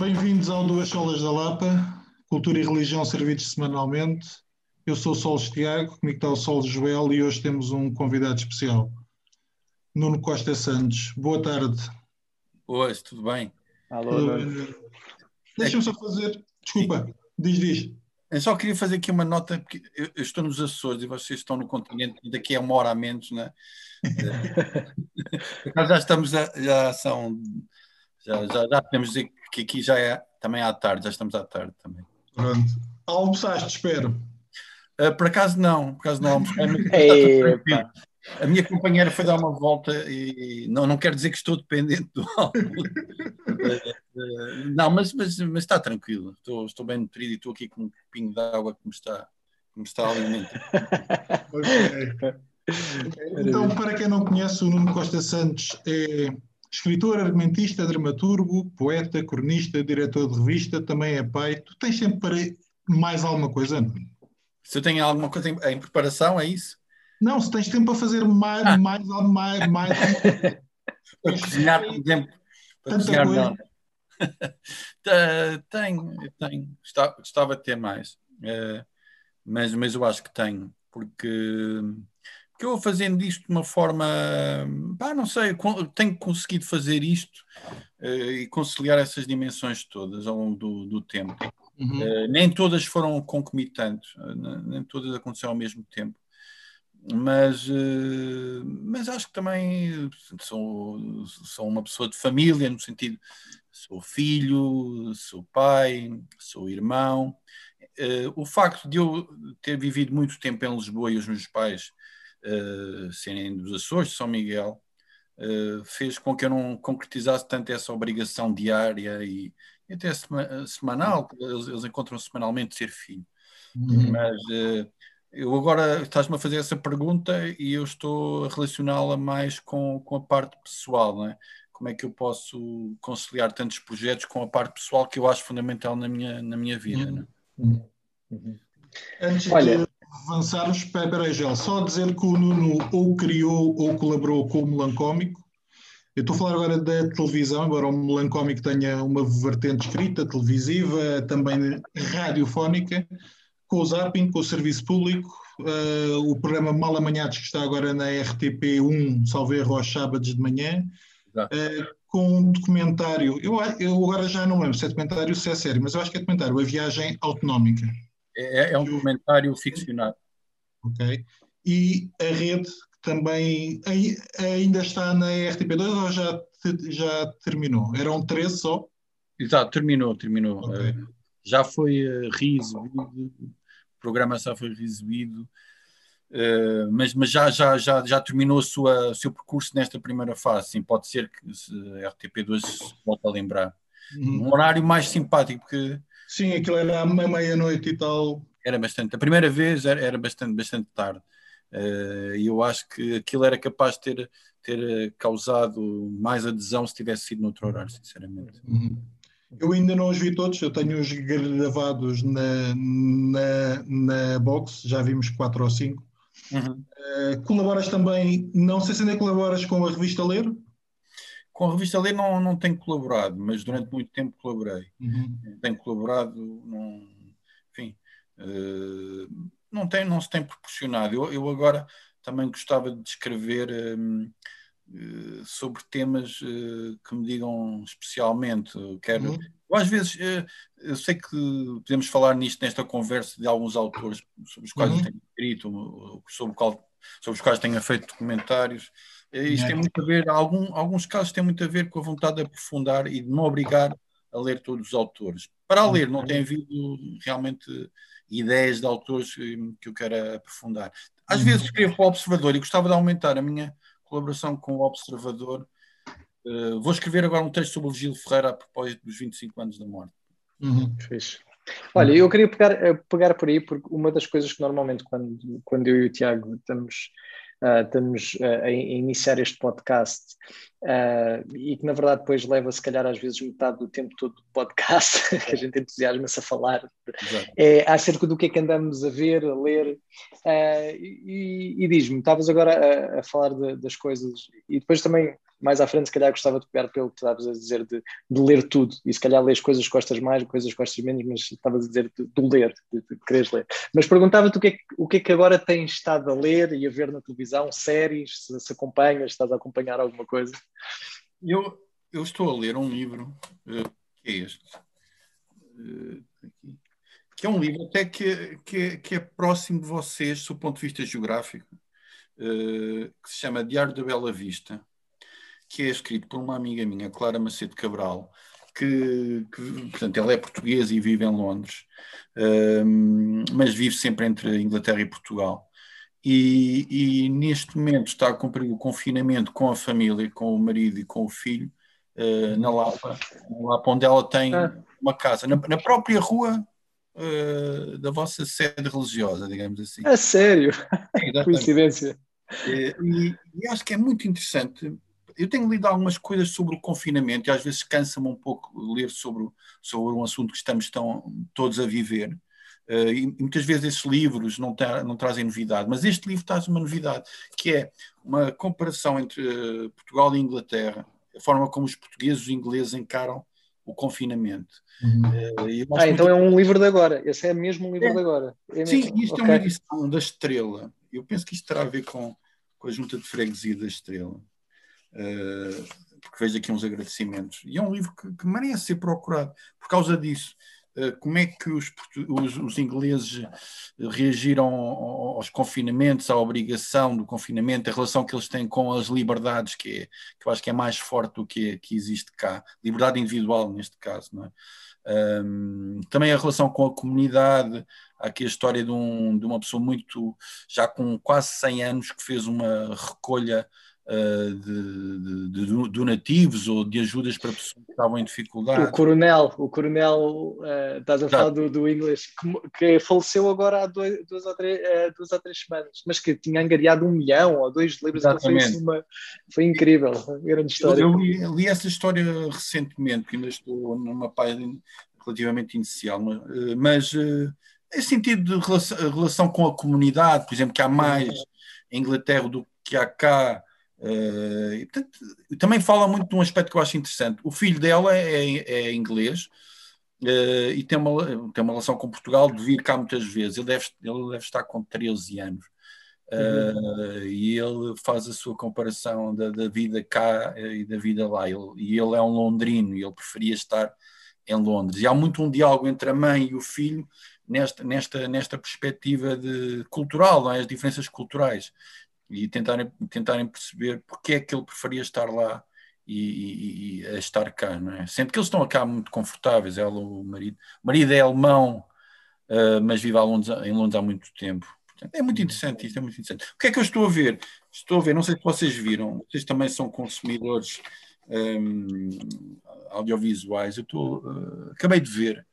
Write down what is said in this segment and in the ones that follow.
bem-vindos ao Duas Solas da Lapa, Cultura e Religião servidos semanalmente. Eu sou o Solos Tiago, comigo está o Solos Joel e hoje temos um convidado especial, Nuno Costa Santos. Boa tarde. Boas, tudo bem? Alô, Nuno. Deixa-me só fazer, desculpa, diz, diz. Eu só queria fazer aqui uma nota, porque eu, eu estou nos Açores e vocês estão no continente, daqui a uma hora a menos, né? Nós já estamos, a, já são, já, já, já podemos dizer que aqui já é também à tarde, já estamos à tarde também. Pronto. Almoçaste, espero. Uh, por acaso não, por acaso não almocei. A minha companheira foi dar uma volta e não, não quero dizer que estou dependente do álcool. não, mas, mas, mas está tranquilo. Estou, estou bem nutrido e estou aqui com um copinho de água que me está, que me está a alimentar. Okay. Então, para quem não conhece, o Nuno Costa Santos é escritor, argumentista, dramaturgo, poeta, cronista, diretor de revista, também é pai. Tu tens sempre para mais alguma coisa, Nuno? Se eu tenho alguma coisa em, em preparação, é isso? Não, se tens tempo para fazer mais, ah. mais, mais, mais. para cozinhar, por exemplo. Para cozinhar, não. tenho, tenho. Gostava de ter mais. Uh, mas, mas eu acho que tenho, porque, porque eu vou fazendo isto de uma forma. Pá, não sei, tenho conseguido fazer isto uh, e conciliar essas dimensões todas ao longo do, do tempo. Uhum. Uh, nem todas foram concomitantes, nem todas aconteceram ao mesmo tempo mas, eh, mas acho que também sou, sou uma pessoa de família, no sentido, sou filho, sou pai, sou irmão. Eh, o facto de eu ter vivido muito tempo em Lisboa e os meus pais uh, serem dos Açores, de São Miguel, uh, fez com que eu não concretizasse tanto essa obrigação diária e, e até semanal, eles, eles encontram semanalmente ser filho. Uhum. Mas uh, eu agora estás-me a fazer essa pergunta e eu estou a relacioná-la mais com, com a parte pessoal, não é? Como é que eu posso conciliar tantos projetos com a parte pessoal que eu acho fundamental na minha, na minha vida, não é? Uhum. Uhum. Antes Olha, de avançarmos, peraí, já, só dizer que o Nuno ou criou ou colaborou com o Melancómico. Eu estou a falar agora da televisão, embora o Melancómico tenha uma vertente escrita, televisiva, também radiofónica com o Zapping, com o Serviço Público, uh, o programa Mal Amanhados, que está agora na RTP1, salvo erro, aos sábados de manhã, uh, com um documentário, eu, eu agora já não lembro se é documentário ou se é sério, mas eu acho que é documentário, A Viagem Autonómica. É, é um documentário ficcionado. Ok. E a rede também ainda está na RTP2 ou já, já terminou? Eram 13 só? Exato, terminou, terminou. Okay. Uh, já foi uh, reexibido programa já foi exibido, uh, mas, mas já, já, já, já terminou o seu percurso nesta primeira fase. Sim, pode ser que a RTP2 se volte a lembrar. Uhum. Um horário mais simpático, porque. Sim, aquilo era à meia-noite e tal. Era bastante. A primeira vez era, era bastante, bastante tarde. Uh, e eu acho que aquilo era capaz de ter, ter causado mais adesão se tivesse sido noutro horário, sinceramente. Uhum. Eu ainda não os vi todos, eu tenho os gravados na, na, na box, já vimos quatro ou cinco. Uhum. Uh, colaboras também, não sei se ainda colaboras com a revista Ler? Com a revista Ler não, não tenho colaborado, mas durante muito tempo colaborei. Uhum. Tenho colaborado, não, enfim, uh, não, tem, não se tem proporcionado. Eu, eu agora também gostava de escrever. Um, eh, sobre temas uh, que me digam especialmente. Quero, uhum. eu, às vezes, uh, eu sei que podemos falar nisto nesta conversa de alguns autores sobre os quais uhum. eu tenho escrito, sobre, qual, sobre os quais tenho feito documentários. Isto tem muito a ver, algum, alguns casos têm muito a ver com a vontade de aprofundar e de me obrigar a ler todos os autores. Para ler, não tem havido realmente ideias de autores que eu quero aprofundar. Às uhum. vezes escrevo para o Observador e gostava de aumentar a minha colaboração com o Observador. Uh, vou escrever agora um texto sobre o Gil Ferreira a propósito dos 25 anos da morte. Uhum. Olha, eu queria pegar, eh, pegar por aí, porque uma das coisas que normalmente, quando, quando eu e o Tiago estamos uh, estamos uh, a iniciar este podcast uh, e que na verdade depois leva se calhar às vezes metade do tempo todo do podcast, que a gente entusiasma-se a falar, é acerca do que é que andamos a ver, a ler. E, e diz-me, estavas agora a, a falar de, das coisas e depois também mais à frente, se calhar gostava de pegar pelo que estavas a dizer de, de, ler tudo, e se calhar lês coisas que gostas mais, coisas que gostas menos, mas estavas a dizer de, de ler, de, de quereres ler. Mas perguntava-te o que, é que, o que é que agora tens estado a ler e a ver na televisão, séries, se, se acompanhas, estás a acompanhar alguma coisa? Eu, eu estou a ler um livro, uh, que é este, uh, que é um livro até que, que, que, é próximo de vocês, do ponto de vista geográfico, uh, que se chama Diário da Bela Vista, que é escrito por uma amiga minha, Clara Macedo Cabral, que, que portanto, ela é portuguesa e vive em Londres, mas vive sempre entre Inglaterra e Portugal. E, e, neste momento está a cumprir o confinamento com a família, com o marido e com o filho, uh, na Lapa, na Lapa, onde ela tem ah. uma casa, na, na própria rua uh, da vossa sede religiosa, digamos assim. A sério? É, Coincidência. E, e, acho que é muito interessante. Eu tenho lido algumas coisas sobre o confinamento e às vezes cansa-me um pouco ler sobre, sobre um assunto que estamos tão, todos a viver. Uh, e muitas vezes esses livros não, tra não, trazem novidade, mas este livro traz uma novidade, que é uma comparação entre uh, Portugal e Inglaterra, a forma como os portugueses e os ingleses encaram o confinamento. Uhum. Uh, ah, então é um livro de agora, esse é mesmo um livro é. de agora. É Sim, isto okay. é uma edição da Estrela. Eu penso que isto terá a ver com, com a junta de freguesia da Estrela. Porque vejo aqui uns agradecimentos. E é um livro que, que merece ser procurado por causa disso. Eh, como é que os, os, os, ingleses reagiram aos confinamentos, à obrigação do confinamento, a relação que eles têm com as liberdades, que, é, que eu acho que é mais forte do que, que existe cá, liberdade individual neste caso, não é? Um, também a relação com a comunidade, há aqui a história de, um, de uma pessoa muito, já com quase 100 anos, que fez uma recolha uh, de, de, de, donativos ou de ajudas para pessoas que estavam em dificuldade. O coronel, o coronel, uh, estás a falar do, do inglês, que, que, faleceu agora há dois, duas, ou três, uh, duas ou três semanas, mas que tinha angariado um milhão ou dois livros, então foi, uma, foi incrível, grande história. Eu, eu li, li, essa história recentemente, que ainda estou numa página relativamente inicial, mas em sentido de relação, relação, com a comunidade, por exemplo, que há mais em Inglaterra do que há cá, Uh, e, portanto, também fala muito de um aspecto que eu acho interessante. O filho dela é, é inglês uh, e tem uma, tem uma relação com Portugal de vir cá muitas vezes. Ele deve, ele deve estar com 13 anos. Uh, uhum. E ele faz a sua comparação da, da vida cá e da vida lá. Ele, e ele é um londrino e ele preferia estar em Londres. E há muito um diálogo entre a mãe e o filho nesta, nesta, nesta perspectiva de cultural, é? as diferenças culturais e tentarem, tentarem perceber porque é que ele preferia estar lá e, e, e a estar cá, não é? Sendo que eles estão cá muito confortáveis, ela, o marido. O marido é alemão, uh, mas vive Londres, em Londres há muito tempo. Portanto, é muito interessante isto, é muito interessante. O que é que eu estou a ver? Estou a ver, não sei se vocês viram, vocês também são consumidores um, audiovisuais. Eu estou, uh, acabei de ver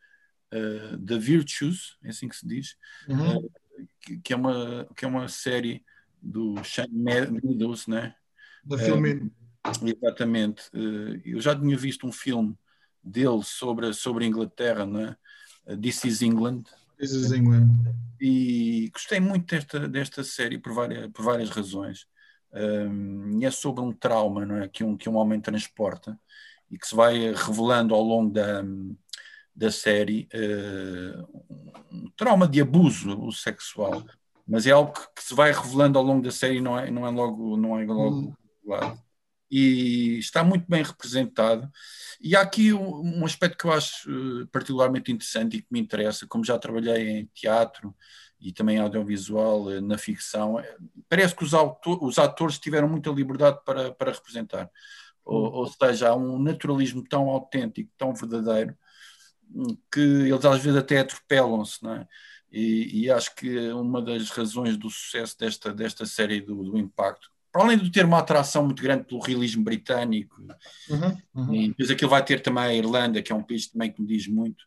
uh, The Virtues, é assim que se diz, uhum. uh, que, que, é uma, que é uma série do Shane Meadows, né? Da filme. exatamente. Eh, eu já tinha visto um filme dele sobre, sobre a Inglaterra, né? This is England. This is England. E gostei muito desta, desta série por várias, por várias razões. Um, é sobre um trauma não é? que, um, que um homem transporta e que se vai revelando ao longo da, da série uh, um trauma de abuso sexual mas é algo que, se vai revelando ao longo da série, não é, não é logo, não é logo hum. E está muito bem representado. E há aqui um, um, aspecto que eu acho eh, particularmente interessante e que me interessa, como já trabalhei em teatro e também audiovisual, eh, na ficção, é, parece que os, autor, os atores tiveram muita liberdade para, para representar. Ou, hum. ou seja, há um naturalismo tão autêntico, tão verdadeiro, que eles às vezes até atropelam-se, não é? E, e, acho que uma das razões do sucesso desta, desta série do, do, Impacto, para além de ter uma atração muito grande pelo realismo britânico, uhum, uhum. e depois aquilo vai ter também a Irlanda, que é um país também que me diz muito,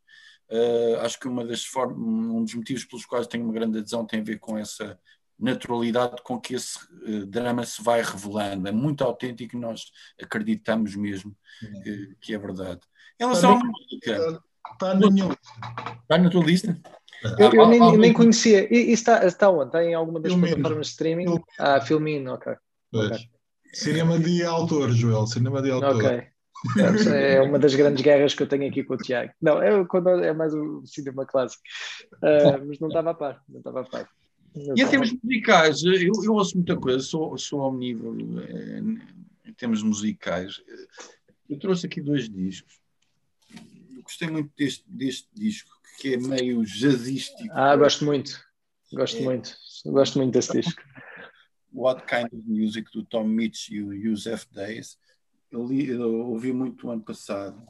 uh, acho que uma das formas, um dos motivos pelos quais tenho uma grande adesão tem a ver com essa naturalidade com que esse uh, drama se vai revelando. É muito autêntico e nós acreditamos mesmo uhum. que, que, é verdade. Em relação à música. Está na minha lista. Está na tua lista? Eu, eu nem, nem, conhecia. E, e, está, está onde? Está em alguma das Filmino. plataformas de streaming? Filmino. Ah, Filmino, ok. okay. Cinema de autor, Joel, cinema de autor. Ok. É uma das grandes guerras que eu tenho aqui com o Tiago. Não, é, quando é mais o cinema clássico. Uh, mas não estava a par, não estava a par. e em termos musicais, eu, eu, ouço muita coisa, sou, sou omnívoro eh, em termos musicais. Eu trouxe aqui dois discos. Gostei muito deste, deste disco, que é meio jazzístico. Ah, gosto muito. Gosto é. muito. Gosto muito desse disco. What Kind of Music do Tom Mitch e o Yusef Days. Eu, li, eu ouvi muito o ano passado.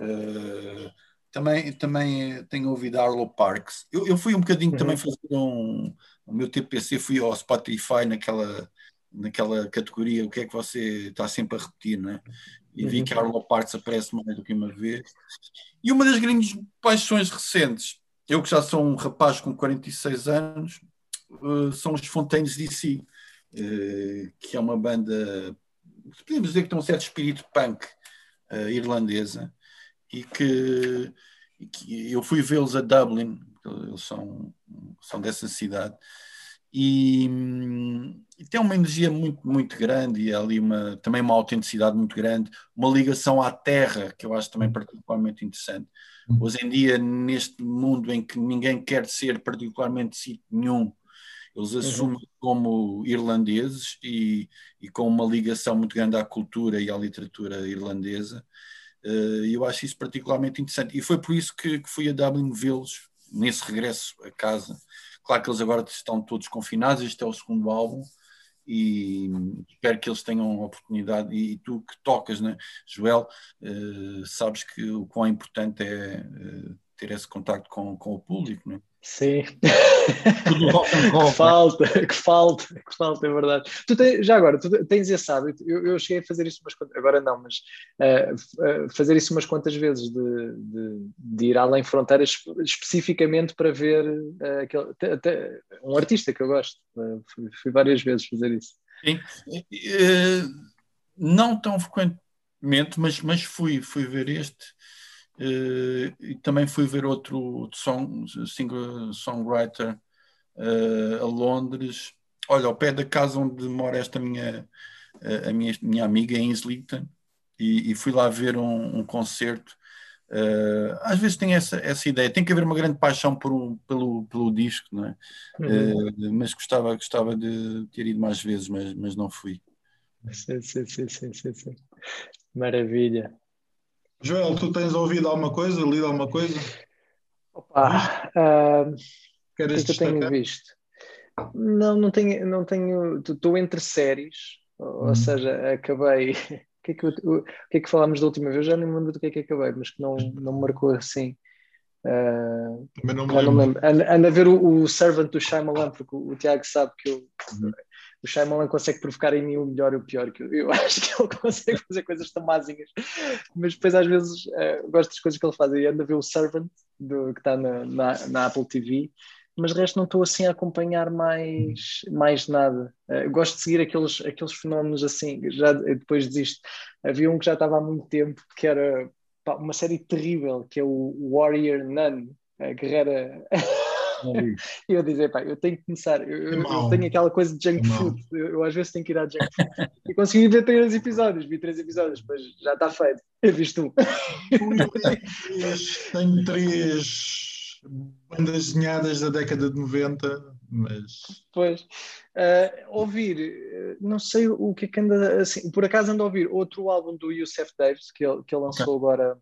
Uh, também, também tenho ouvido Arlo Parks. Eu, eu fui um bocadinho uhum. também fazer um. O meu TPC, fui ao Spotify naquela, naquela categoria. O que é que você está sempre a repetir, não é? E vi uhum. que Arlo Parks aparece mais do que uma vez. E uma das grandes paixões recentes, eu que já sou um rapaz com 46 anos, uh, são os Fontaines DC. Eh, que é uma banda, podemos dizer que tem um certo espírito punk uh, irlandesa, e que, e que eu fui vê-los a Dublin, eles são, são dessa cidade, e, e, tem uma energia muito, muito grande e ali uma, também uma autenticidade muito grande, uma ligação à terra, que eu acho também particularmente interessante. Uhum. Hoje em dia, neste mundo em que ninguém quer ser particularmente sítio nenhum, eles uhum. assumem uhum. como irlandeses e, e, com uma ligação muito grande à cultura e à literatura irlandesa. Uh, eu acho isso particularmente interessante. E foi por isso que, que fui a Dublin vê-los nesse regresso a casa. Claro que eles agora estão todos confinados, este é o segundo álbum, e espero que eles tenham oportunidade. E, e tu que tocas, né, Joel, uh, sabes que o quão importante é uh, ter esse contato com, com o público, né? Sim. que falta, que falta, que falta, é verdade. Tu tens, já agora, tu tens esse hábito, eu, eu cheguei a fazer isso umas quantas, agora não, mas uh, uh, fazer isso umas quantas vezes, de, de, de, ir além fronteiras especificamente para ver uh, aquele, até, um artista que eu gosto. Fui, fui, várias vezes fazer isso. Sim. não tão frequentemente, mas, mas fui, fui ver este. Uh, e também fui ver outro song, singer songwriter uh, a Londres. Olha, ao pé da casa onde mora esta minha, uh, a minha, minha amiga em Islington, e, e fui lá ver um, um concerto. às vezes tem essa, essa ideia, tem que haver uma grande paixão por um, pelo, pelo disco, não é? Uhum. mas gostava, gostava de ter ido mais vezes, mas, mas não fui. Sim, sim, sim, sim, sim. Maravilha. Joel, tu tens ouvido alguma coisa, lido alguma coisa? Opa, uh, que, é que eu tenho visto? Não, não tenho, não tenho. Estou entre séries, ou, hum. seja, acabei. O que, é que, o, que é que falámos da última vez? Já nem me lembro do que é que acabei, mas que não, não me marcou assim. Uh, Também não me lembro. Não lembro. Ando, ando a ver o, o Servant do Shyamalan, porque o, o Tiago sabe que eu, uhum o Shyamalan consegue provocar em mim o melhor e o pior, que eu, eu acho que ele consegue fazer coisas tão mas depois às vezes uh, gosto das coisas que ele faz, e ando a ver o Servant, do, que está na, na, na, Apple TV, mas de resto não estou assim a acompanhar mais, mais nada. Uh, gosto de seguir aqueles, aqueles fenómenos assim, já depois desisto. Havia um que já estava há muito tempo, que era pá, uma série terrível, que é o Warrior Nun, a guerreira... e eu dizer, pá, eu tenho que começar, eu, eu tenho aquela coisa de junk food, eu, eu, às vezes tenho que ir à junk food. e consegui ver três episódios, vi três episódios, mas já está feito. Eu viste um. tenho três bandas desenhadas da década de 90, mas. Pois. Uh, ouvir, não sei o que é que anda assim, por acaso ando a ouvir outro álbum do Youssef Davis que ele, que ele lançou okay. agora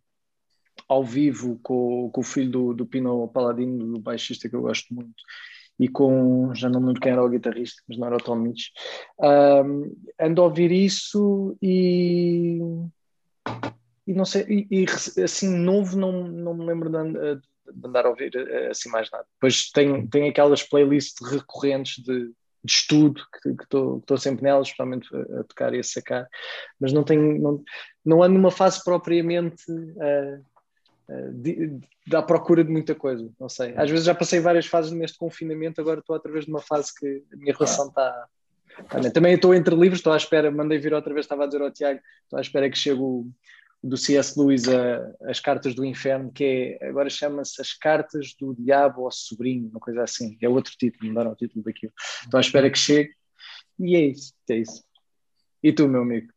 ao vivo com, com o filho do, do Pino Paladino, do baixista que eu gosto muito, e com, já não me lembro quem era o guitarrista, mas não era o Tom Mitch. Um, ando a ouvir isso e, e não sei, e, e, assim, novo não, não me lembro de, de, andar a ouvir eh, assim mais nada. Depois tem, tem aquelas playlists recorrentes de, de estudo que estou sempre nelas, especialmente a, a, tocar e a sacar, mas não tenho, não, não ando numa fase propriamente uh, de, de, à procura de muita coisa, não sei. Às vezes já passei várias fases neste confinamento, agora estou através de uma fase que a minha relação está. Tá, também estou entre livros, estou à espera, mandei vir outra vez, estava a dizer ao Tiago, estou à espera que chegue o, do C.S. Lewis a, as Cartas do Inferno, que é, agora chama-se As Cartas do Diabo ao Sobrinho, uma coisa assim, é outro título, mudaram o título daquilo. Estou à espera que chegue, e é isso, é isso. E tu, meu amigo?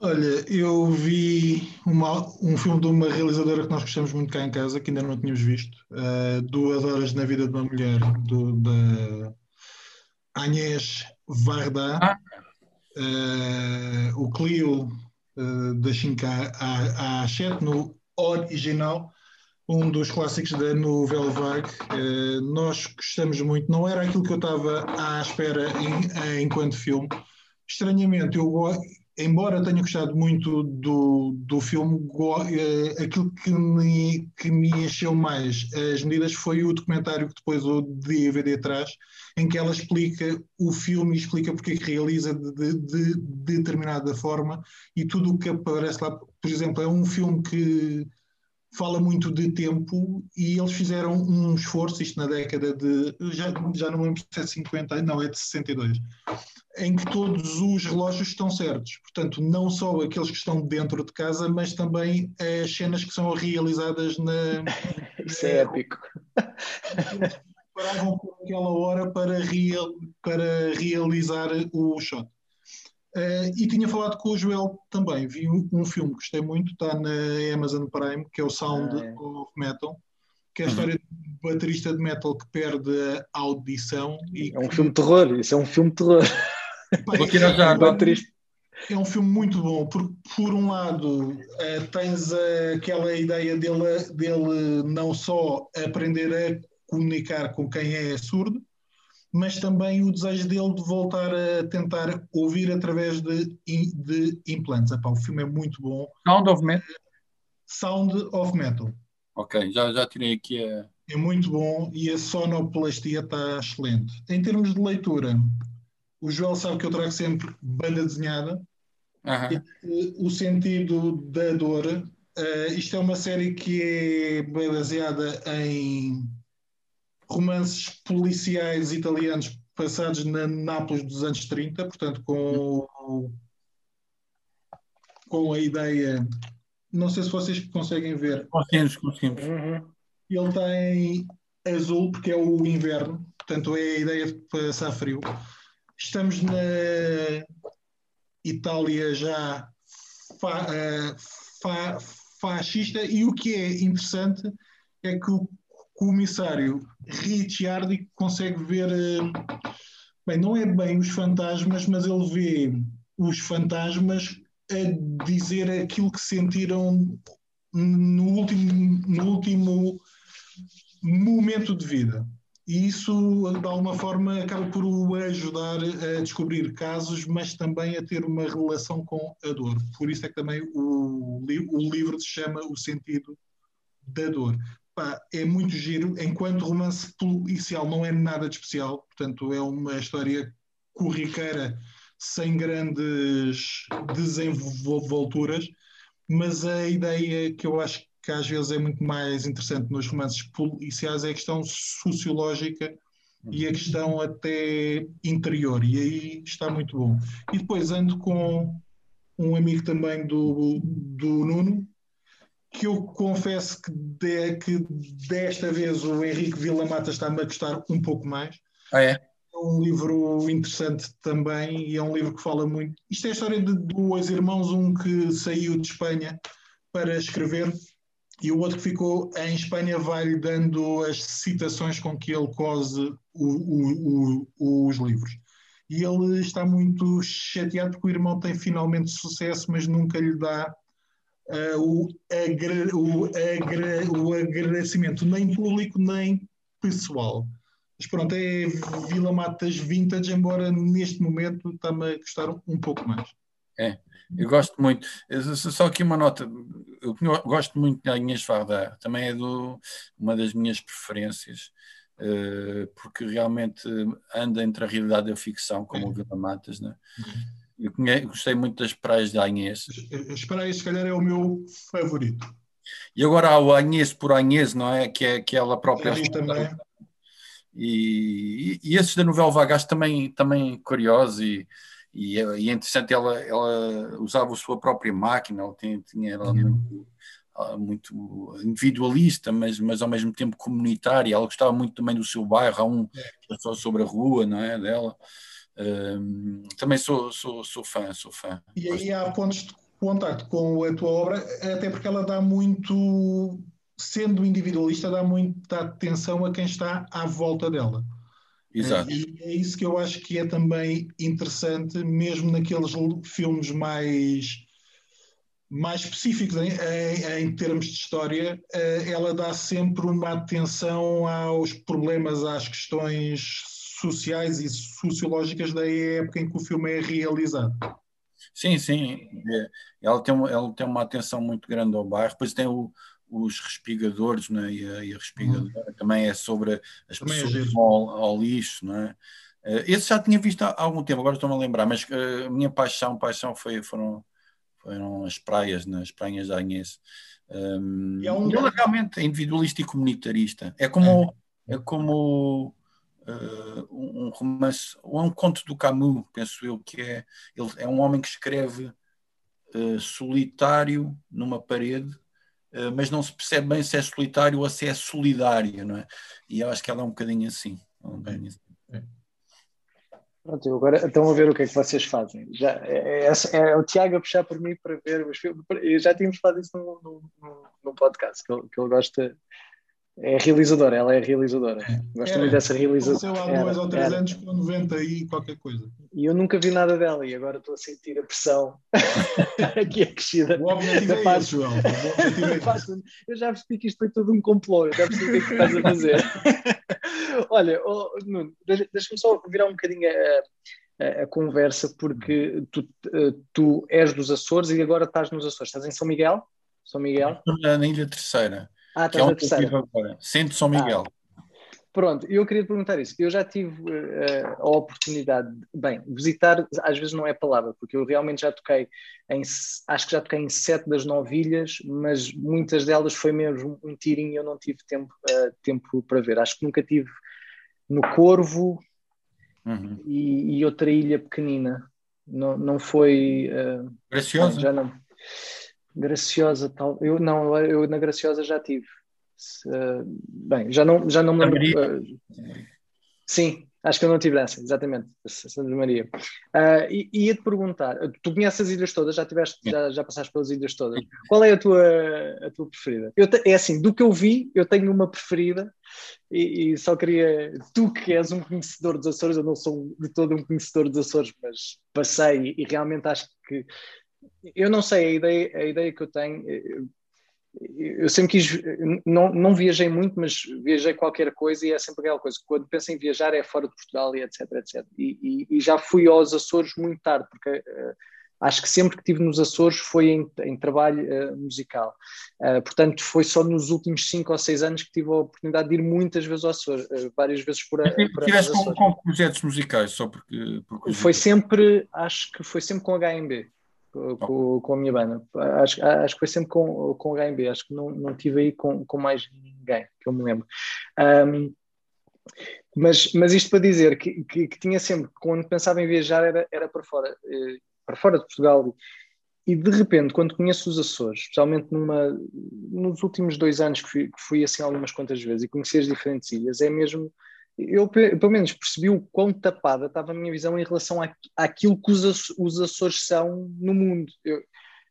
Olha, eu vi uma, um filme de uma realizadora que nós gostamos muito cá em casa, que ainda não tínhamos visto, uh, Duas Horas na Vida de uma Mulher, do, da Agnès Varda, ah. uh, o Clio uh, da 5 a, a 7 no original, um dos clássicos da novela vague. Uh, nós gostamos muito, não era aquilo que eu estava à espera em, enquanto filme. Estranhamente, eu embora tenha gostado muito do, do filme, uh, aquilo que me, que me encheu mais as medidas foi o documentário que depois o DVD traz, em que ela explica o filme e explica porque é que realiza de, de, de determinada forma e tudo o que aparece lá. Por exemplo, é um filme que fala muito de tempo e eles fizeram um esforço, isto na década de, já, já não lembro se é 50, não, é de 62, em que todos os relógios estão certos. Portanto, não só aqueles que estão dentro de casa, mas também as cenas que são realizadas na. Isso é épico. Paravam por aquela hora para, real, para realizar o shot. Uh, e tinha falado com o Joel também. Vi um, um, filme que gostei muito, está na Amazon Prime, que é o Sound ah, é. of Metal, que é a uhum. história de um baterista de metal que perde a audição. E é um que... filme de terror, isso é um filme de terror. Vou tirar já. baterista. É um filme muito bom, porque por um lado uh, tens uh, aquela ideia dele, dele não só aprender a comunicar com quem é surdo, mas também o desejo dele de voltar a tentar ouvir através de, de implantes. Epá, o filme é muito bom. Sound of Metal? Sound of Metal. Ok, já, já tirei aqui a. É muito bom e a sonoplastia está excelente. Em termos de leitura, o Joel sabe que eu trago sempre banda desenhada. Uhum. O sentido da dor. Uh, isto é uma série que é baseada em romances policiais italianos passados na Nápoles dos anos 30, portanto, com, com a ideia. Não sei se vocês conseguem ver. Conseguimos, conseguimos. Uhum. Ele tem azul, porque é o inverno, portanto, é a ideia de passar frio. Estamos na Itália já fa, uh, fa, fascista, e o que é interessante é que o comissário Ricciardi consegue ver, eh, bem, não é bem os fantasmas, mas ele vê os fantasmas a dizer aquilo que sentiram no último, no último momento de vida. E isso, de alguma forma, acaba por o ajudar a descobrir casos, mas também a ter uma relação com a dor. Por isso é que também o, o livro se chama O Sentido da Dor pá, é muito giro, enquanto romance policial não é nada de especial, portanto é uma história corriqueira sem grandes desenvolturas, mas a ideia que eu acho que às vezes é muito mais interessante nos romances policiais é a questão sociológica e a questão até interior, e aí está muito bom. E depois ando com um amigo também do, do Nuno, que eu confesso que, de, que desta vez o Henrique Vila-Mata está-me a gostar um pouco mais. Ah, é? É um livro interessante também e é um livro que fala muito. Isto é a história de dois irmãos, um que saiu de Espanha para escrever e o outro que ficou em Espanha vai-lhe dando as citações com que ele cose o, o, o, os livros. E ele está muito chateado porque o irmão tem finalmente sucesso, mas nunca lhe dá uh, o, agra, o, agra, o agradecimento nem público nem pessoal. Mas pronto, é Vila Matas Vintage, embora neste momento está-me a gostar um pouco mais. É, eu gosto muito. Só aqui uma nota. Eu gosto muito da Inês Varda, também é do, uma das minhas preferências, uh, porque realmente anda entre a realidade e a ficção, como é. o Vila Matas, né? Uhum. Eu gostei muito das praias de Anhês. As praias, se calhar, é o meu favorito. E agora há o Anhês por Anhês, não é? Que é, que é ela própria. É, também. E, e, e, esses da novela Vagas também, também curiosos e, e, e é interessante, ela, ela usava a sua própria máquina, ela tinha, tinha ela uhum. muito, muito, individualista, mas, mas ao mesmo tempo comunitária. Ela gostava muito também do seu bairro, há um é. que é só sobre a rua, não é? Dela. Um, também sou, sou, sou fã, sou fã. E aí há pontos de contacto com a tua obra, até porque ela dá muito, sendo individualista, dá muita atenção a quem está à volta dela. Exato. E é isso que eu acho que é também interessante, mesmo naqueles filmes mais mais específicos em, em, em, termos de história, eh, ela dá sempre uma atenção aos problemas, às questões sociais e sociológicas da época em que o filme é realizado. Sim, sim. É, ela tem, ela tem uma atenção muito grande ao bairro. Depois tem o, os respigadores, né? e, a, e a respigadora uhum. também é sobre as também é pessoas é ao, ao, lixo. Né? Esse já tinha visto há algum tempo, agora estou-me a lembrar, mas eh, a minha paixão, paixão foi, foram, foram as praias, né? praias da Agnes. Um, é um... Ele realmente é individualista e comunitarista. É como, é. é como um romance, ou é um conto do Camus, penso eu, que é, ele é um homem que escreve uh, solitário numa parede, uh, mas não se percebe bem se é solitário ou se é solidário, não é? E eu acho que ela é um bocadinho assim. É um bocadinho assim. É. Pronto, agora estão a ver o que é que vocês fazem. Já, é, é, é o Tiago a puxar por mim para ver os filmes. Eu já tínhamos falado isso no, no, no podcast, que ele, que ele gosta é realizadora, ela é realizadora. É. Gosto é, muito dessa realizadora. há dois ou três era. anos com 90 e qualquer coisa. E eu nunca vi nada dela e agora estou a sentir a pressão aqui acrescida. O objetivo é João. O objetivo é esse. Eu já percebi que isto foi tudo um complô, eu já percebi o que é que estás a fazer. Olha, oh, Nuno, deixa-me só virar um bocadinho a, a, a conversa, porque tu, tu és dos Açores e agora estás nos Açores. Estás em São Miguel? São Miguel? Na Ilha Terceira. Ah, que é um terceira. Centro São Miguel. Ah, pronto, eu queria perguntar isso. Eu já tive uh, a oportunidade, de, bem, visitar, às vezes não é palavra, porque eu realmente já toquei em, acho que já toquei em sete das nove ilhas, mas muitas delas foi mesmo um tirinho e eu não tive tempo, uh, tempo para ver. Acho que nunca tive no Corvo uhum. e, e, outra ilha pequenina. Não, não foi. Uh, Graciosa? Já não. Graciosa, tal. Eu não, eu na Graciosa já tive. Uh, bem, já não, já não me lembro. Uh, sim, acho que eu não tive essa, exatamente, Santa Maria. Uh, e ia-te perguntar, tu conheces as ilhas todas, já tiveste, já, já passaste pelas ilhas todas. Qual é a tua, a tua preferida? Eu te, é assim, do que eu vi, eu tenho uma preferida e, e, só queria, tu que és um conhecedor dos Açores, eu não sou de todo um conhecedor dos Açores, mas passei e realmente acho que eu não sei, a ideia, a ideia que eu tenho, eu, eu sempre quis, não, não viajei muito, mas viajei qualquer coisa e é sempre aquela coisa, quando penso em viajar é fora de Portugal e etc, etc. E, e, e já fui aos Açores muito tarde, porque uh, acho que sempre que estive nos Açores foi em, em trabalho uh, musical. Uh, portanto, foi só nos últimos cinco ou seis anos que tive a oportunidade de ir muitas vezes aos Açores, várias vezes por, ano. Tiveste com, com projetos musicais, só porque, porque... Foi sempre, acho que foi sempre com HMB com, com, a minha banda. Acho, acho que foi sempre com, com o HMB, acho que não, não tive aí com, com mais ninguém, que eu me lembro. Um, mas, mas isto para dizer que, que, que, tinha sempre, quando pensava em viajar, era, era para fora, eh, para fora de Portugal. E de repente, quando conheço os Açores, especialmente numa, nos últimos dois anos que fui, que fui assim algumas quantas vezes e conheci as diferentes ilhas, é mesmo eu pelo menos percebi o quão tapada estava a minha visão em relação à, àquilo que os, os Açores são no mundo. Eu,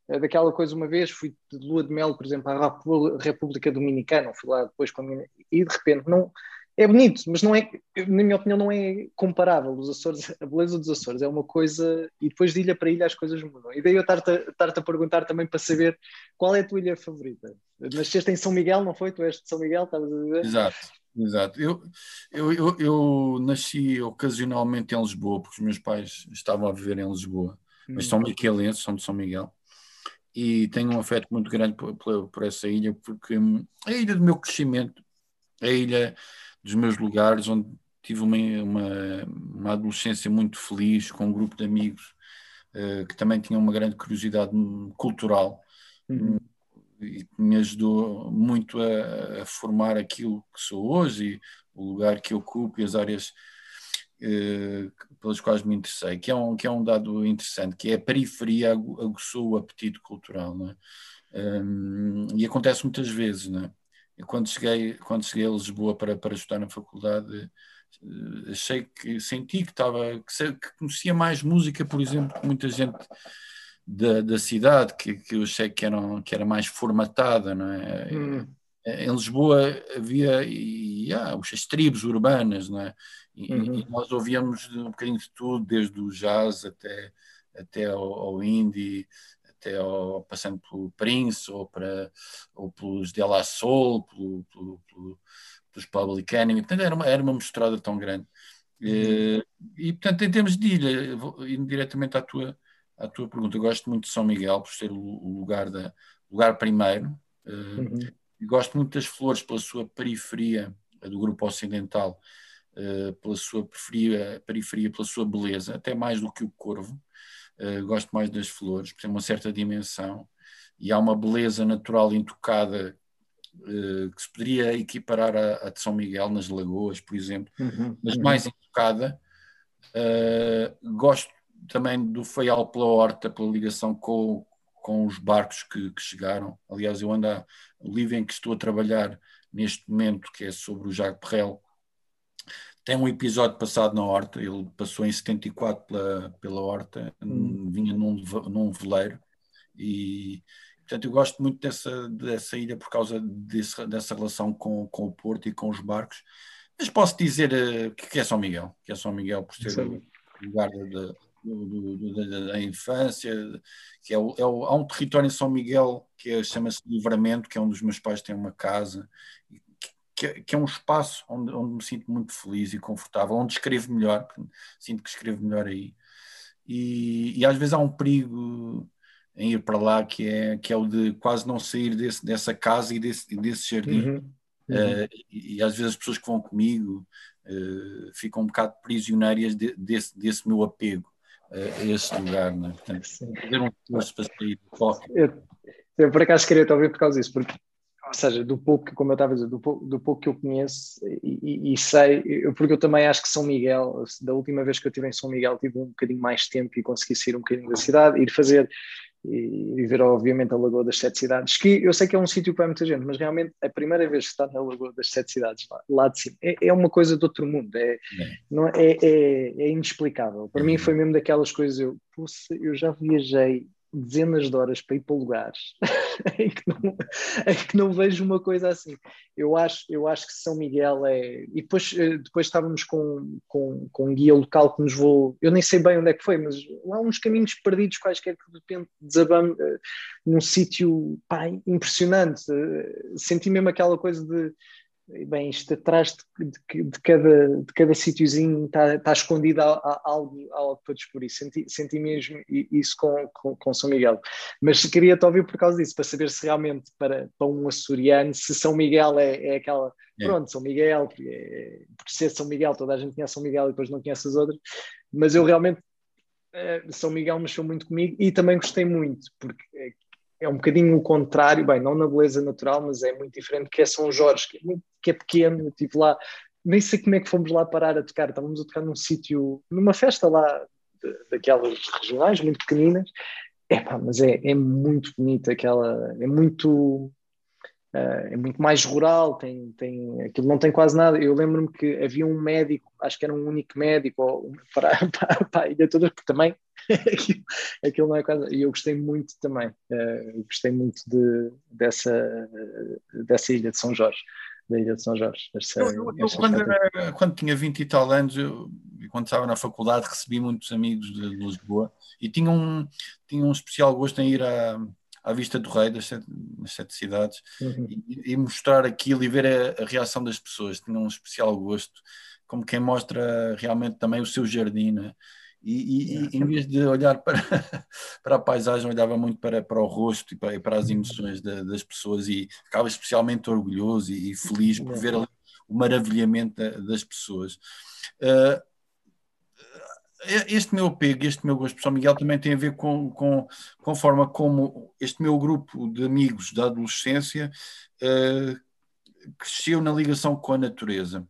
eh, daquela coisa uma vez, fui de lua de mel, por exemplo, à República Dominicana, fui lá depois com a minha... E de repente, não... É bonito, mas não é, na minha opinião, não é comparável. Os Açores, a beleza dos Açores é uma coisa, e depois de ilha para ilha as coisas mudam. E daí eu estar-te a perguntar também para saber qual é a tua ilha favorita. Nasceste em São Miguel, não foi? Tu és de São Miguel, estavas a dizer? Exato. Exato. Eu, eu, eu, eu, nasci ocasionalmente em Lisboa, porque os meus pais estavam a viver em Lisboa, mas hum. são miquelenses, são de São Miguel, e tenho um afeto muito grande por, por, por, essa ilha, porque é a ilha do meu crescimento, é a ilha dos meus lugares, onde tive uma, uma, uma adolescência muito feliz, com um grupo de amigos uh, que também tinham uma grande curiosidade cultural. Uhum e me ajudou muito a, a, formar aquilo que sou hoje e o lugar que ocupo e as áreas eh, pelas quais me interessei, que é, um, que é um dado interessante, que é a periferia aguçou o apetite cultural, é? Um, e acontece muitas vezes, é? Quando cheguei, quando cheguei a Lisboa para, para estudar na faculdade, achei que senti que estava que, que, conhecia mais música, por exemplo, que muita gente da, da cidade que, que eu achei que, eram, que era mais formatada, não é? Hum. Em Lisboa havia e, ah, as tribos urbanas, não é? E, uhum. e, nós ouvíamos um bocadinho de tudo, desde o jazz até, até ao, ao indie, até ao, passando pelo Prince ou, para, ou pelos De La Soul, pelo, pelo, pelo, pelos Public Enemy. Portanto, era uma, era uma misturada tão grande. Uhum. E, e, portanto, em termos de ilha, indo diretamente à tua, à tua pergunta, eu gosto muito de São Miguel por ser o, lugar, da, lugar primeiro. Eh, uhum. Gosto muito das flores pela sua periferia do grupo ocidental eh, pela sua periferia, periferia, pela sua beleza, até mais do que o corvo. Uh, gosto mais das flores, por ter uma certa dimensão, e há uma beleza natural intocada uh, que se poderia equiparar a, a, de São Miguel, nas lagoas, por exemplo, uhum, mas uhum. mais intocada. gosto também do Feial pela Horta, pela ligação com, com os barcos que, que chegaram. Aliás, eu ando a, o livro em que estou a trabalhar neste momento, que é sobre o Jacques Perrel, tem um episódio passado na Horta, ele passou em 74 pela, pela Horta, hum. vinha num, num veleiro, e portanto eu gosto muito dessa, dessa ilha por causa desse, dessa relação com, com o Porto e com os barcos. Mas posso dizer uh, que é São Miguel, que é São Miguel por ser Sim. o lugar da, da, da, infância, que é o, é o, há um território em São Miguel que é, chama-se Livramento, que é onde os meus pais têm uma casa, que, é, que é um espaço onde, onde, me sinto muito feliz e confortável, onde escrevo melhor, sinto que escrevo melhor aí. E, e, às vezes há um perigo em ir para lá que é, que é o de quase não sair desse, dessa casa e desse, desse jardim. Uhum. Uhum. Uh, e, e, às vezes as pessoas que vão comigo uh, ficam um bocado prisioneiras de, desse, desse meu apego uh, esse lugar. Né? Portanto, fazer um esforço para sair do foco. Eu, eu por acaso queria te ouvir por causa disso, porque ou seja, do pouco, como eu estava a dizer, do pouco, do pouco que eu conheço e, e, e sei, eu, porque eu também acho que São Miguel, da última vez que eu estive em São Miguel, tive um bocadinho mais tempo e consegui sair um bocadinho da cidade, ir fazer e, ver, obviamente, a Lagoa das Sete Cidades, que eu sei que é um sítio para muita gente, mas realmente a primeira vez que está na Lagoa das Sete Cidades, lá, lá de cima, é, é, uma coisa de outro mundo, é, é. Não, é, é, é inexplicável. Para mim uhum. foi mesmo daquelas coisas, eu, eu já viajei dezenas de horas para ir para lugares em, que não, em que não vejo uma coisa assim. Eu acho, eu acho que São Miguel é. E depois, eh, depois estávamos com, com, com um guia local que nos vou. Eu nem sei bem onde é que foi, mas lá uns caminhos perdidos quaisquer que de repente desabamos uh, num sítio impressionante. Uh, senti mesmo aquela coisa de bem, isto atrás de, de, de cada, de cada sítiozinho está, tá escondido algo, algo para descobrir. Senti, senti mesmo isso com, com, com, São Miguel. Mas queria-te ouvir por causa disso, para saber se realmente para, para um açoriano, se São Miguel é, é aquela. É. Pronto, São Miguel, porque, é, por ser São Miguel, toda a gente conhece São Miguel e depois não conhece as outras, mas eu realmente. Eh, São Miguel mexeu muito comigo e também gostei muito, porque é um bocadinho o contrário, bem, não na beleza natural, mas é muito diferente, que é São Jorge, que é, muito, que é pequeno, tipo lá, nem sei como é que fomos lá parar a tocar, estávamos a tocar num sítio, numa festa lá, de, daquelas regionais, muito pequeninas, Epá, mas é, é muito bonita aquela, é muito, Uh, é muito mais rural, tem, tem, aquilo não tem quase nada. Eu lembro-me que havia um médico, acho que era um único médico ou, para, para, para a ilha toda, porque também aquilo, aquilo, não é quase. E eu gostei muito também, uh, gostei muito de, dessa, dessa ilha de São Jorge. Da ilha de São Jorge. Essa, eu, eu, eu quando, era, quando, tinha 20 e tal anos, eu, quando estava na faculdade, recebi muitos amigos de Lisboa e tinha um, tinha um especial gosto em ir a à vista do rei das sete, das sete cidades uhum. e, e, mostrar aquilo e ver a, a, reação das pessoas. Tinha um especial gosto, como quem mostra realmente também o seu jardim, né? E, e, e, em vez de olhar para, para a paisagem, olhava muito para, para o rosto e para, para as emoções de, das pessoas e ficava especialmente orgulhoso e, feliz por ver o maravilhamento das pessoas. Uh, este meu apego, este meu gosto São Miguel também tem a ver com, com, com a forma como este meu grupo de amigos da adolescência uh, cresceu na ligação com a natureza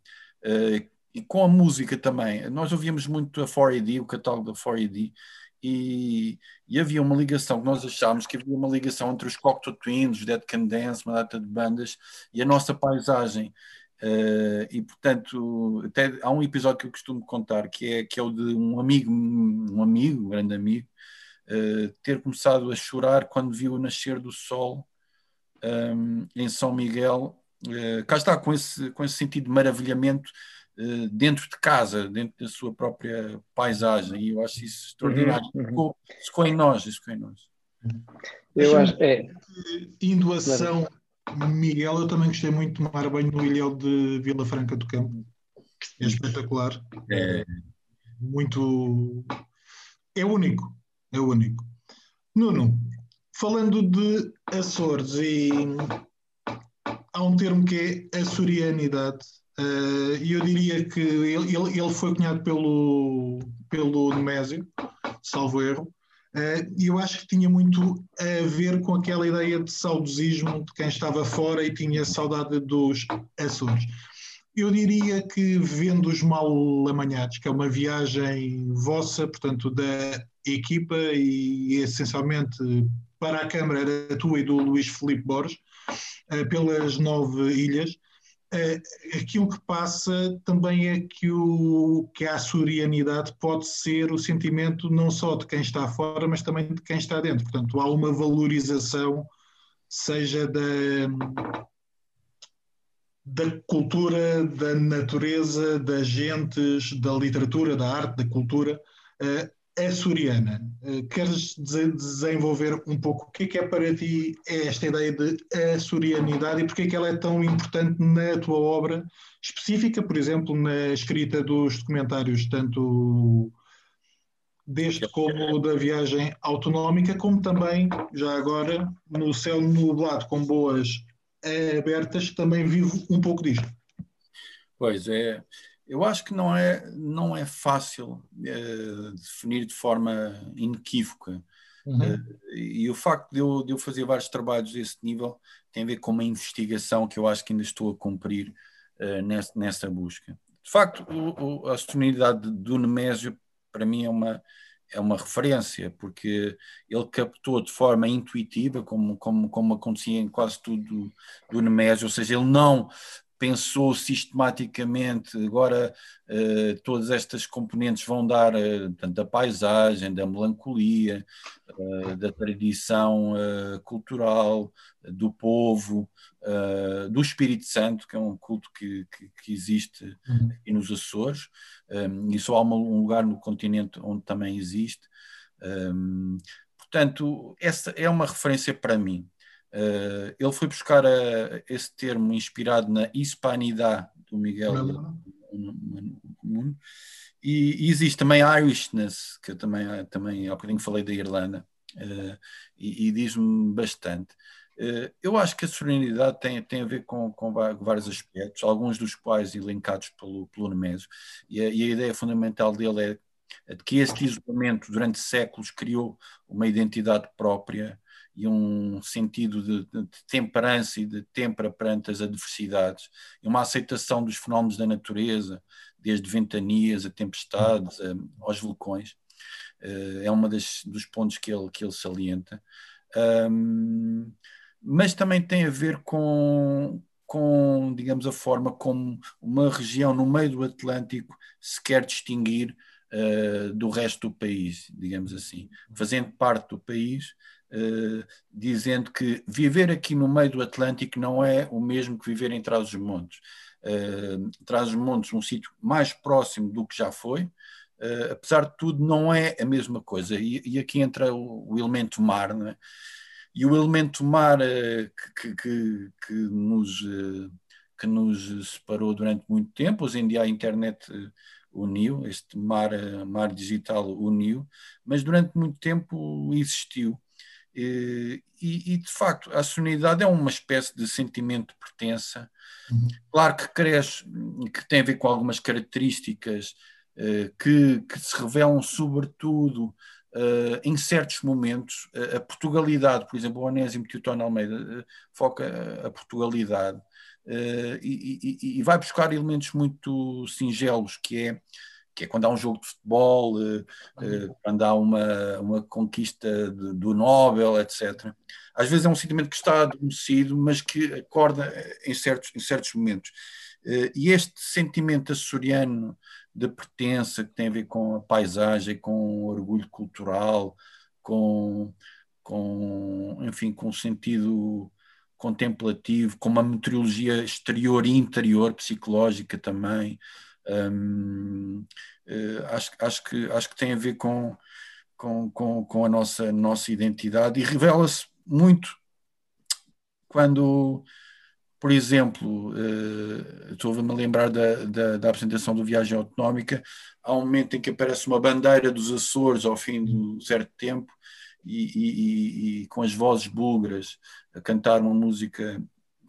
uh, e com a música também. Nós ouvíamos muito a 4AD, o catálogo da 4AD, e, e, havia uma ligação nós achávamos que havia uma ligação entre os Cocteau Twins, os Dead Can Dance, uma data de bandas, e a nossa paisagem. Uh, e portanto, até há um episódio que eu costumo contar que é, que é o de um amigo, um amigo, um grande amigo, uh, ter começado a chorar quando viu o nascer do sol um, em São Miguel. Uh, cá está, com esse, com esse sentido de maravilhamento dentro de casa, dentro da sua própria paisagem, e eu acho isso extraordinário. Uhum, uhum. Isso ficou em nós, isso ficou em nós. Eu acho, é. Indo a São Miguel, eu também gostei muito de tomar banho no ilhéu de Vila Franca do Campo. É espetacular. É. Muito. É único. É único. Nuno, falando de Açores, e há um termo que é açorianidade, eh, e eu diria que ele, ele foi cunhado pelo, pelo Nemésio, salvo erro, e eu acho que tinha muito a ver com aquela ideia de saudosismo de quem estava fora e tinha saudade dos Açores. Eu diria que vendo os mal amanhados, que é uma viagem vossa, portanto, da equipa e essencialmente para a Câmara era tua e do Luís Felipe Borges, eh, pelas nove ilhas, aquilo que passa também é que, o, que a açorianidade pode ser o sentimento não só de quem está fora, mas também de quem está dentro. Portanto, há uma valorização, seja da, da cultura, da natureza, das gentes, da literatura, da arte, da cultura, uh, açoriana. Eh, queres desenvolver um pouco o que é, que é para ti esta ideia de açorianidade e porque é que ela é tão importante na tua obra específica, por exemplo, na escrita dos documentários, tanto deste como da viagem autonómica, como também, já agora, no céu nublado com boas abertas, também vivo um pouco disto. Pois é, eu acho que não é, não é fácil uh, definir de forma inequívoca. Uhum. Uh, e o facto de eu, de eu fazer vários trabalhos desse nível tem a ver com uma investigação que eu acho que ainda estou a cumprir uh, nessa, nessa busca. De facto, o, o, a sustentabilidade do Nemésio, para mim, é uma, é uma referência, porque ele captou de forma intuitiva, como, como, como acontecia em quase tudo do Nemésio, ou seja, ele não pensou sistematicamente, agora uh, todas estas componentes vão dar, uh, portanto, da paisagem, da melancolia, uh, da tradição cultural, do povo, do Espírito Santo, que é um culto que, que, que existe uhum. aqui nos Açores, um, e só há um lugar no continente onde também existe. Um, portanto, essa é uma referência para mim. Uh, ele foi buscar a, eh, esse termo inspirado na hispanidade do Miguel Mundo. E, e, existe também Irishness, que eu também, também há bocadinho falei da Irlanda, uh, e, e diz-me bastante. Uh, eu acho que a serenidade tem, tem a ver com, com vários aspectos, alguns dos quais elencados pelo, pelo Nemésio, e a, e a ideia fundamental dele é de que este isolamento durante séculos criou uma identidade própria e um sentido de, de, temperança e de tempera perante as adversidades, e uma aceitação dos fenómenos da natureza, desde ventanias a tempestades, a, aos vulcões, uh, é um dos pontos que ele, que ele salienta. Um, mas também tem a ver com, com, digamos, a forma como uma região no meio do Atlântico se quer distinguir uh, do resto do país, digamos assim. Fazendo parte do país, dizendo que viver aqui no meio do Atlântico não é o mesmo que viver em Trás-os-Montes. Uh, Trás-os-Montes, um sítio mais próximo do que já foi, uh, apesar de tudo, não é a mesma coisa. E, e aqui entra o, o, elemento mar, é? E o elemento mar que, que, que, nos, que nos separou durante muito tempo, hoje em dia a internet uniu, este mar, mar digital uniu, mas durante muito tempo existiu. E, e, de facto, a sonoridade é uma espécie de sentimento de pertença. Uhum. Claro que cresce, que tem a ver com algumas características uh, que, que, se revelam, sobretudo, uh, em certos momentos. A Portugalidade, por exemplo, o Onésimo Teutón Almeida foca a Portugalidade e, e, e, vai buscar elementos muito singelos, que é que é quando há um jogo de futebol, uh, uh, quando há uma, uma conquista de, do Nobel, etc. Às vezes é um sentimento que está adormecido, mas que acorda em certos, em certos momentos. e este sentimento açoriano de pertença que tem a ver com a paisagem, com o orgulho cultural, com, com enfim, com o sentido contemplativo, com uma meteorologia exterior e interior, psicológica também. Um, uh, acho, acho, que, acho que tem a ver com, com, com, com a nossa, nossa identidade e revela-se muito quando, por exemplo, uh, estou-me a lembrar da, da, da, apresentação do Viagem Autonómica, há um momento em que aparece uma bandeira dos Açores ao fim de um certo tempo e, e, e com as vozes búlgaras a cantar uma música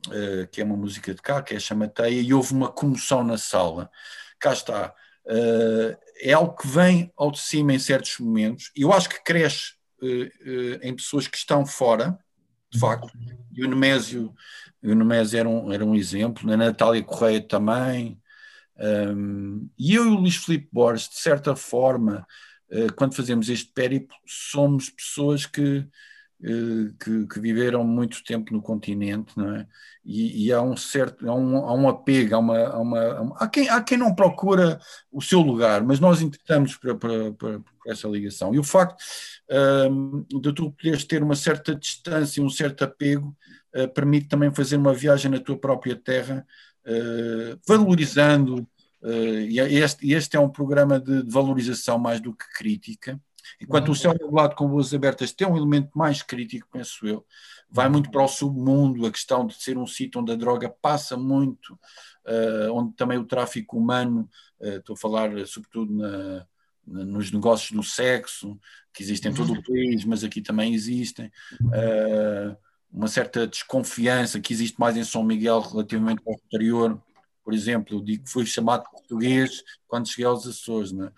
uh, que é uma música de cá, que é Chamateia, e houve uma comoção na sala. Cá está. Uh, é algo que vem ao de cima em certos momentos, e eu acho que cresce uh, em pessoas que estão fora, de facto, e o Nemésio, o Nemésio era, um, era um exemplo, na Natália Correia também, um, e eu e o Luís Filipe Borges, de certa forma, quando fazemos este périplo, somos pessoas que eh, que, que, viveram muito tempo no continente, não é? E, e há um certo, há um, há um apego, há uma, há uma, há quem, há quem não procura o seu lugar, mas nós intentamos para, para, para, para essa ligação. E o facto um, de tu poderes ter uma certa distância, um certo apego, uh, permite também fazer uma viagem na tua própria terra, uh, valorizando. Uh, e este, este é um programa de, de valorização mais do que crítica, Enquanto o céu nublado com luzes abertas tem um elemento mais crítico, penso eu, vai muito para o submundo, a questão de ser um sítio onde a droga passa muito, uh, onde também o tráfico humano, uh, estou a falar sobretudo na, na, nos negócios do sexo, que existem em todo o uhum. país, mas aqui também existem. Uh, uma certa desconfiança que existe mais em São Miguel relativamente ao exterior. Por exemplo, eu digo que fui chamado português quando cheguei aos Açores. Né?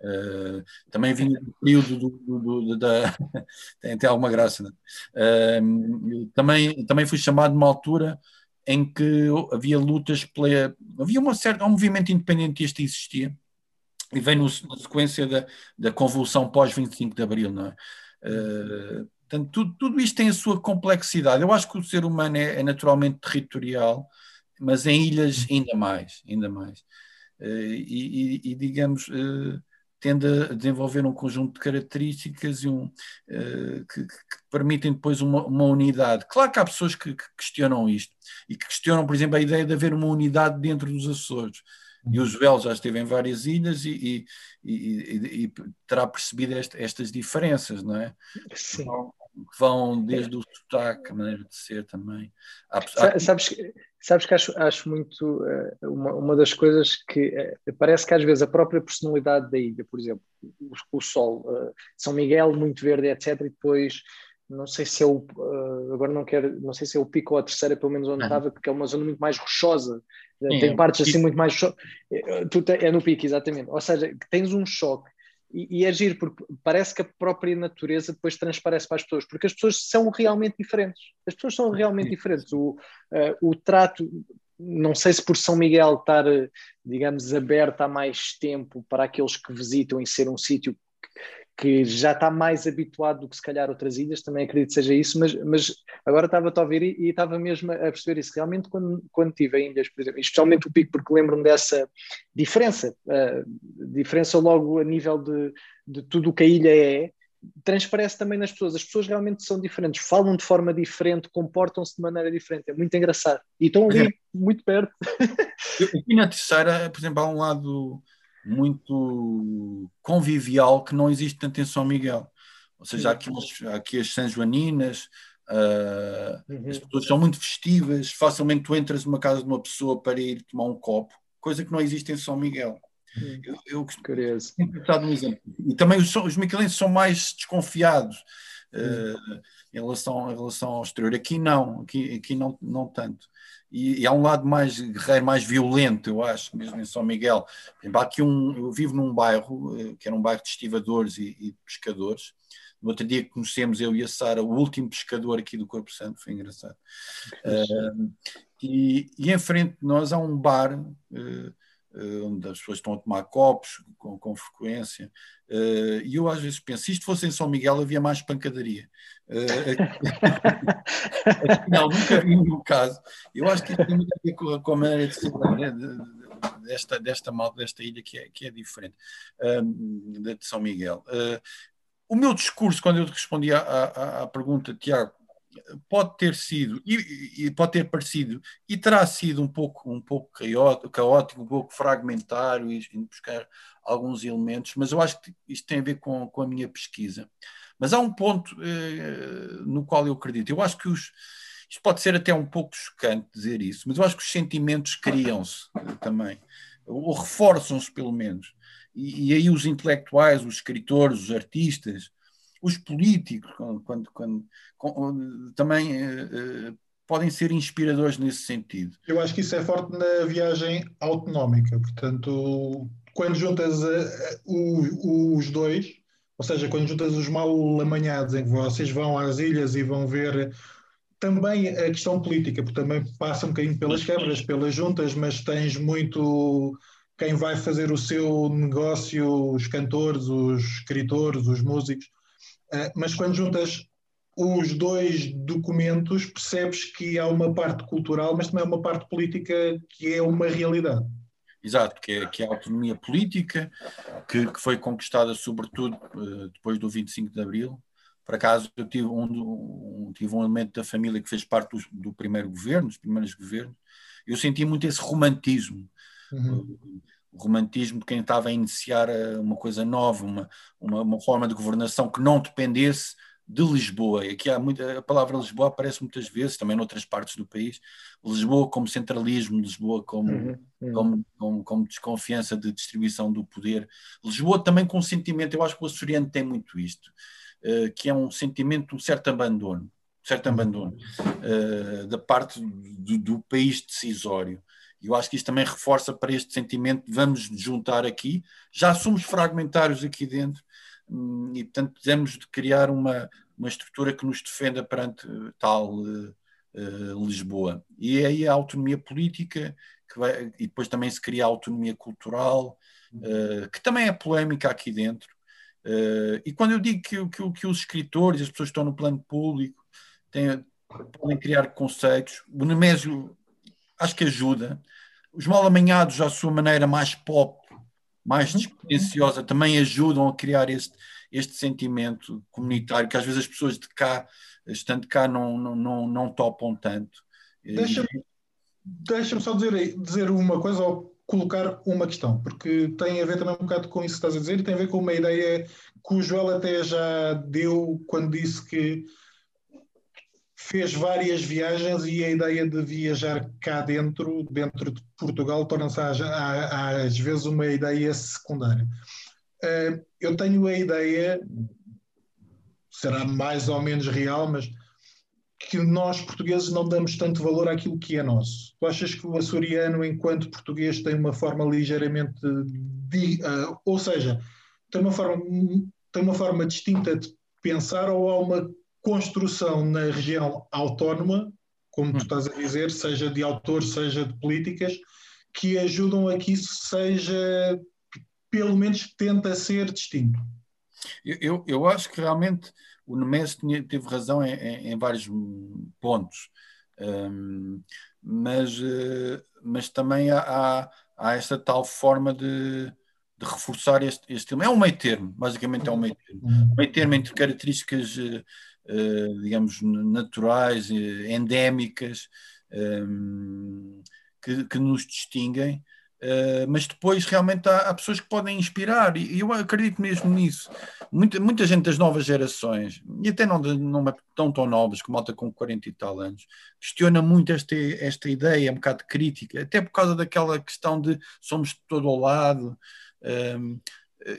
Uh, também vinha do período do, do, do, da. tem, tem alguma graça, né? uh, também, também fui chamado numa altura em que havia lutas pela. Havia uma certa, um movimento independentista que existia e vem na sequência da, da convulsão pós-25 de Abril, não é? Uh, portanto, tudo, tudo isto tem a sua complexidade. Eu acho que o ser humano é, é naturalmente territorial, mas em ilhas ainda mais, ainda mais. Uh, e, e, e, digamos, uh, tende a desenvolver um conjunto de características e um, uh, que, que, permitem depois uma, uma, unidade. Claro que há pessoas que, que, questionam isto e que questionam, por exemplo, a ideia de haver uma unidade dentro dos Açores. E o Joel já esteve em várias ilhas e, e, e, e terá percebido estas diferenças, não é? Sim. Vão, vão desde o sotaque, a maneira de ser também. Há, há... Sabes, Sabes que acho, acho muito uh, uma, uma das coisas que uh, parece que às vezes a própria personalidade da ilha, por exemplo, o, o sol, uh, São Miguel, muito verde, etc. E depois, não sei se é o, agora não quero, não sei se é o pico ou a terceira, pelo menos onde uhum. estava, porque é uma zona muito mais rochosa, tem é, partes assim muito mais. É no pico, exatamente. Ou seja, tens um choque e, e agir, porque parece que a própria natureza depois transparece para as pessoas, porque as pessoas são realmente diferentes. As pessoas são realmente diferentes. O, uh, o trato, não sei se por São Miguel estar, digamos, aberto há mais tempo para aqueles que visitam e ser um sítio que já está mais habituado do que se calhar outras ilhas, também acredito que seja isso, mas, mas agora estava-te a ouvir e, e, estava mesmo a perceber isso. Realmente, quando, quando estive em ilhas, por exemplo, especialmente o Pico, porque lembro-me dessa diferença, uh, diferença logo a nível de, de tudo o que a ilha é, transparece também nas pessoas. As pessoas realmente são diferentes, falam de forma diferente, comportam-se de maneira diferente. É muito engraçado. E estão ali, muito perto. Aqui na terceira, por exemplo, há um lado muito convivial que não existe tanto em São Miguel. Ou seja, há aqui, há aqui as São Joaninas, uh, uhum. as pessoas são muito festivas, facilmente tu entras numa casa de uma pessoa para ir tomar um copo, coisa que não existe em São Miguel. Uhum. Eu, eu Curioso. Um exemplo. E também os, os miquelenses são mais desconfiados uh, em, relação, em relação ao exterior. Aqui não, aqui, aqui não, não tanto e, e, há um lado mais guerreiro, mais violento, eu acho, mesmo em São Miguel. Exemplo, aqui um, eu vivo num bairro, eh, que era um bairro de estivadores e, e pescadores. No outro dia conhecemos, eu e a Sara, o último pescador aqui do Corpo Santo, foi engraçado. Uh, e, e em frente de nós há um bar uh, onde as pessoas estão a tomar copos com, com frequência. E eu às vezes penso, se isto fosse em São Miguel havia mais pancadaria. não, nunca vi nenhum caso. Eu acho que isto tem muito a ver com, a maneira de ser desta, desta malta, desta ilha que é, que é diferente, de São Miguel. o meu discurso, quando eu respondi à, à, à pergunta, Tiago, pode ter sido e, e, pode ter parecido e terá sido um pouco um pouco caótico, um pouco fragmentário e, buscar alguns elementos, mas eu acho que isto tem a ver com, com a minha pesquisa. Mas há um ponto eh, no qual eu acredito. Eu acho que os isto pode ser até um pouco chocante dizer isso, mas eu acho que os sentimentos criam-se também, ou reforçam-se pelo menos. E, e, aí os intelectuais, os escritores, os artistas, os políticos, quando, quando, quando também uh, podem ser inspiradores nesse sentido. Eu acho que isso é forte na viagem autonómica, portanto, quando juntas uh, os dois, ou seja, quando juntas os mal amanhados em que vocês vão às ilhas e vão ver também a questão política, porque também passa um bocadinho pelas câmaras, pelas juntas, mas tens muito quem vai fazer o seu negócio, os cantores, os escritores, os músicos, eh, mas quando juntas os dois documentos, percebes que há uma parte cultural, mas também há uma parte política que é uma realidade. Exato, que é, que é a autonomia política, que, que foi conquistada sobretudo uh, depois do 25 de Abril. Por acaso, eu tive um, um, tive um elemento da família que fez parte do, do, primeiro governo, dos primeiros governos. Eu senti muito esse romantismo. Uhum. O romantismo de quem estava a iniciar eh, uma coisa nova, uma, uma, uma, forma de governação que não dependesse de Lisboa. E aqui há muita, a palavra Lisboa aparece muitas vezes, também noutras partes do país. Lisboa como centralismo, Lisboa como, uhum, uhum. Como, como, como, desconfiança de distribuição do poder. Lisboa também com sentimento, eu acho que o açoriano tem muito isto, uh, que é um sentimento de um certo abandono, certo abandono uh, da parte do, do país decisório. Eu acho que isto também reforça para este sentimento de vamos juntar aqui. Já somos fragmentários aqui dentro hum, e, portanto, precisamos de criar uma, uma estrutura que nos defenda perante eh, tal uh, uh, Lisboa. E é aí a autonomia política que vai, e depois também se cria a autonomia cultural, uh, que também é polémica aqui dentro. e quando eu digo que, que, que os escritores, as pessoas que estão no plano público, têm, podem criar conceitos, o Nemésio acho que ajuda. Os mal amanhados, à sua maneira mais pop, mais uhum. despretensiosa, também ajudam a criar este, este sentimento comunitário que às vezes as pessoas de cá, estando cá, não, não, não, não topam tanto. Deixa-me deixa só dizer, dizer uma coisa ou colocar uma questão, porque tem a ver também um bocado com isso que estás a dizer e tem a ver com uma ideia que o Joel até já deu quando disse que fez várias viagens e a ideia de viajar cá dentro, dentro de Portugal, torna-se às vezes uma ideia secundária. Eh, eu tenho a ideia, será mais ou menos real, mas que nós portugueses não damos tanto valor àquilo que é nosso. Tu achas que o açoriano, enquanto português, tem uma forma ligeiramente, de, uh, ou seja, tem uma forma tem uma forma distinta de pensar ou há uma construção na região autónoma, como tu hum. estás a dizer, seja de autores, seja de políticas, que ajudam a que isso seja, pelo menos tenta ser distinto. Eu, eu, eu acho que realmente o Nemésio teve razão em, em, em vários pontos, um, mas, uh, mas também há, há esta tal forma de, de reforçar este, este É um meio termo, basicamente é um meio termo. Um meio termo entre características eh, digamos, naturais, eh, endémicas, ehm, que, que nos distinguem, Uh, mas depois realmente há, há, pessoas que podem inspirar, e eu acredito mesmo nisso. Muita, muita gente das novas gerações, e até não, não tão tão novas, como malta com 40 e tal anos, questiona muito esta, esta ideia, um bocado crítica, até por causa daquela questão de somos de todo ao lado. Um, ehm,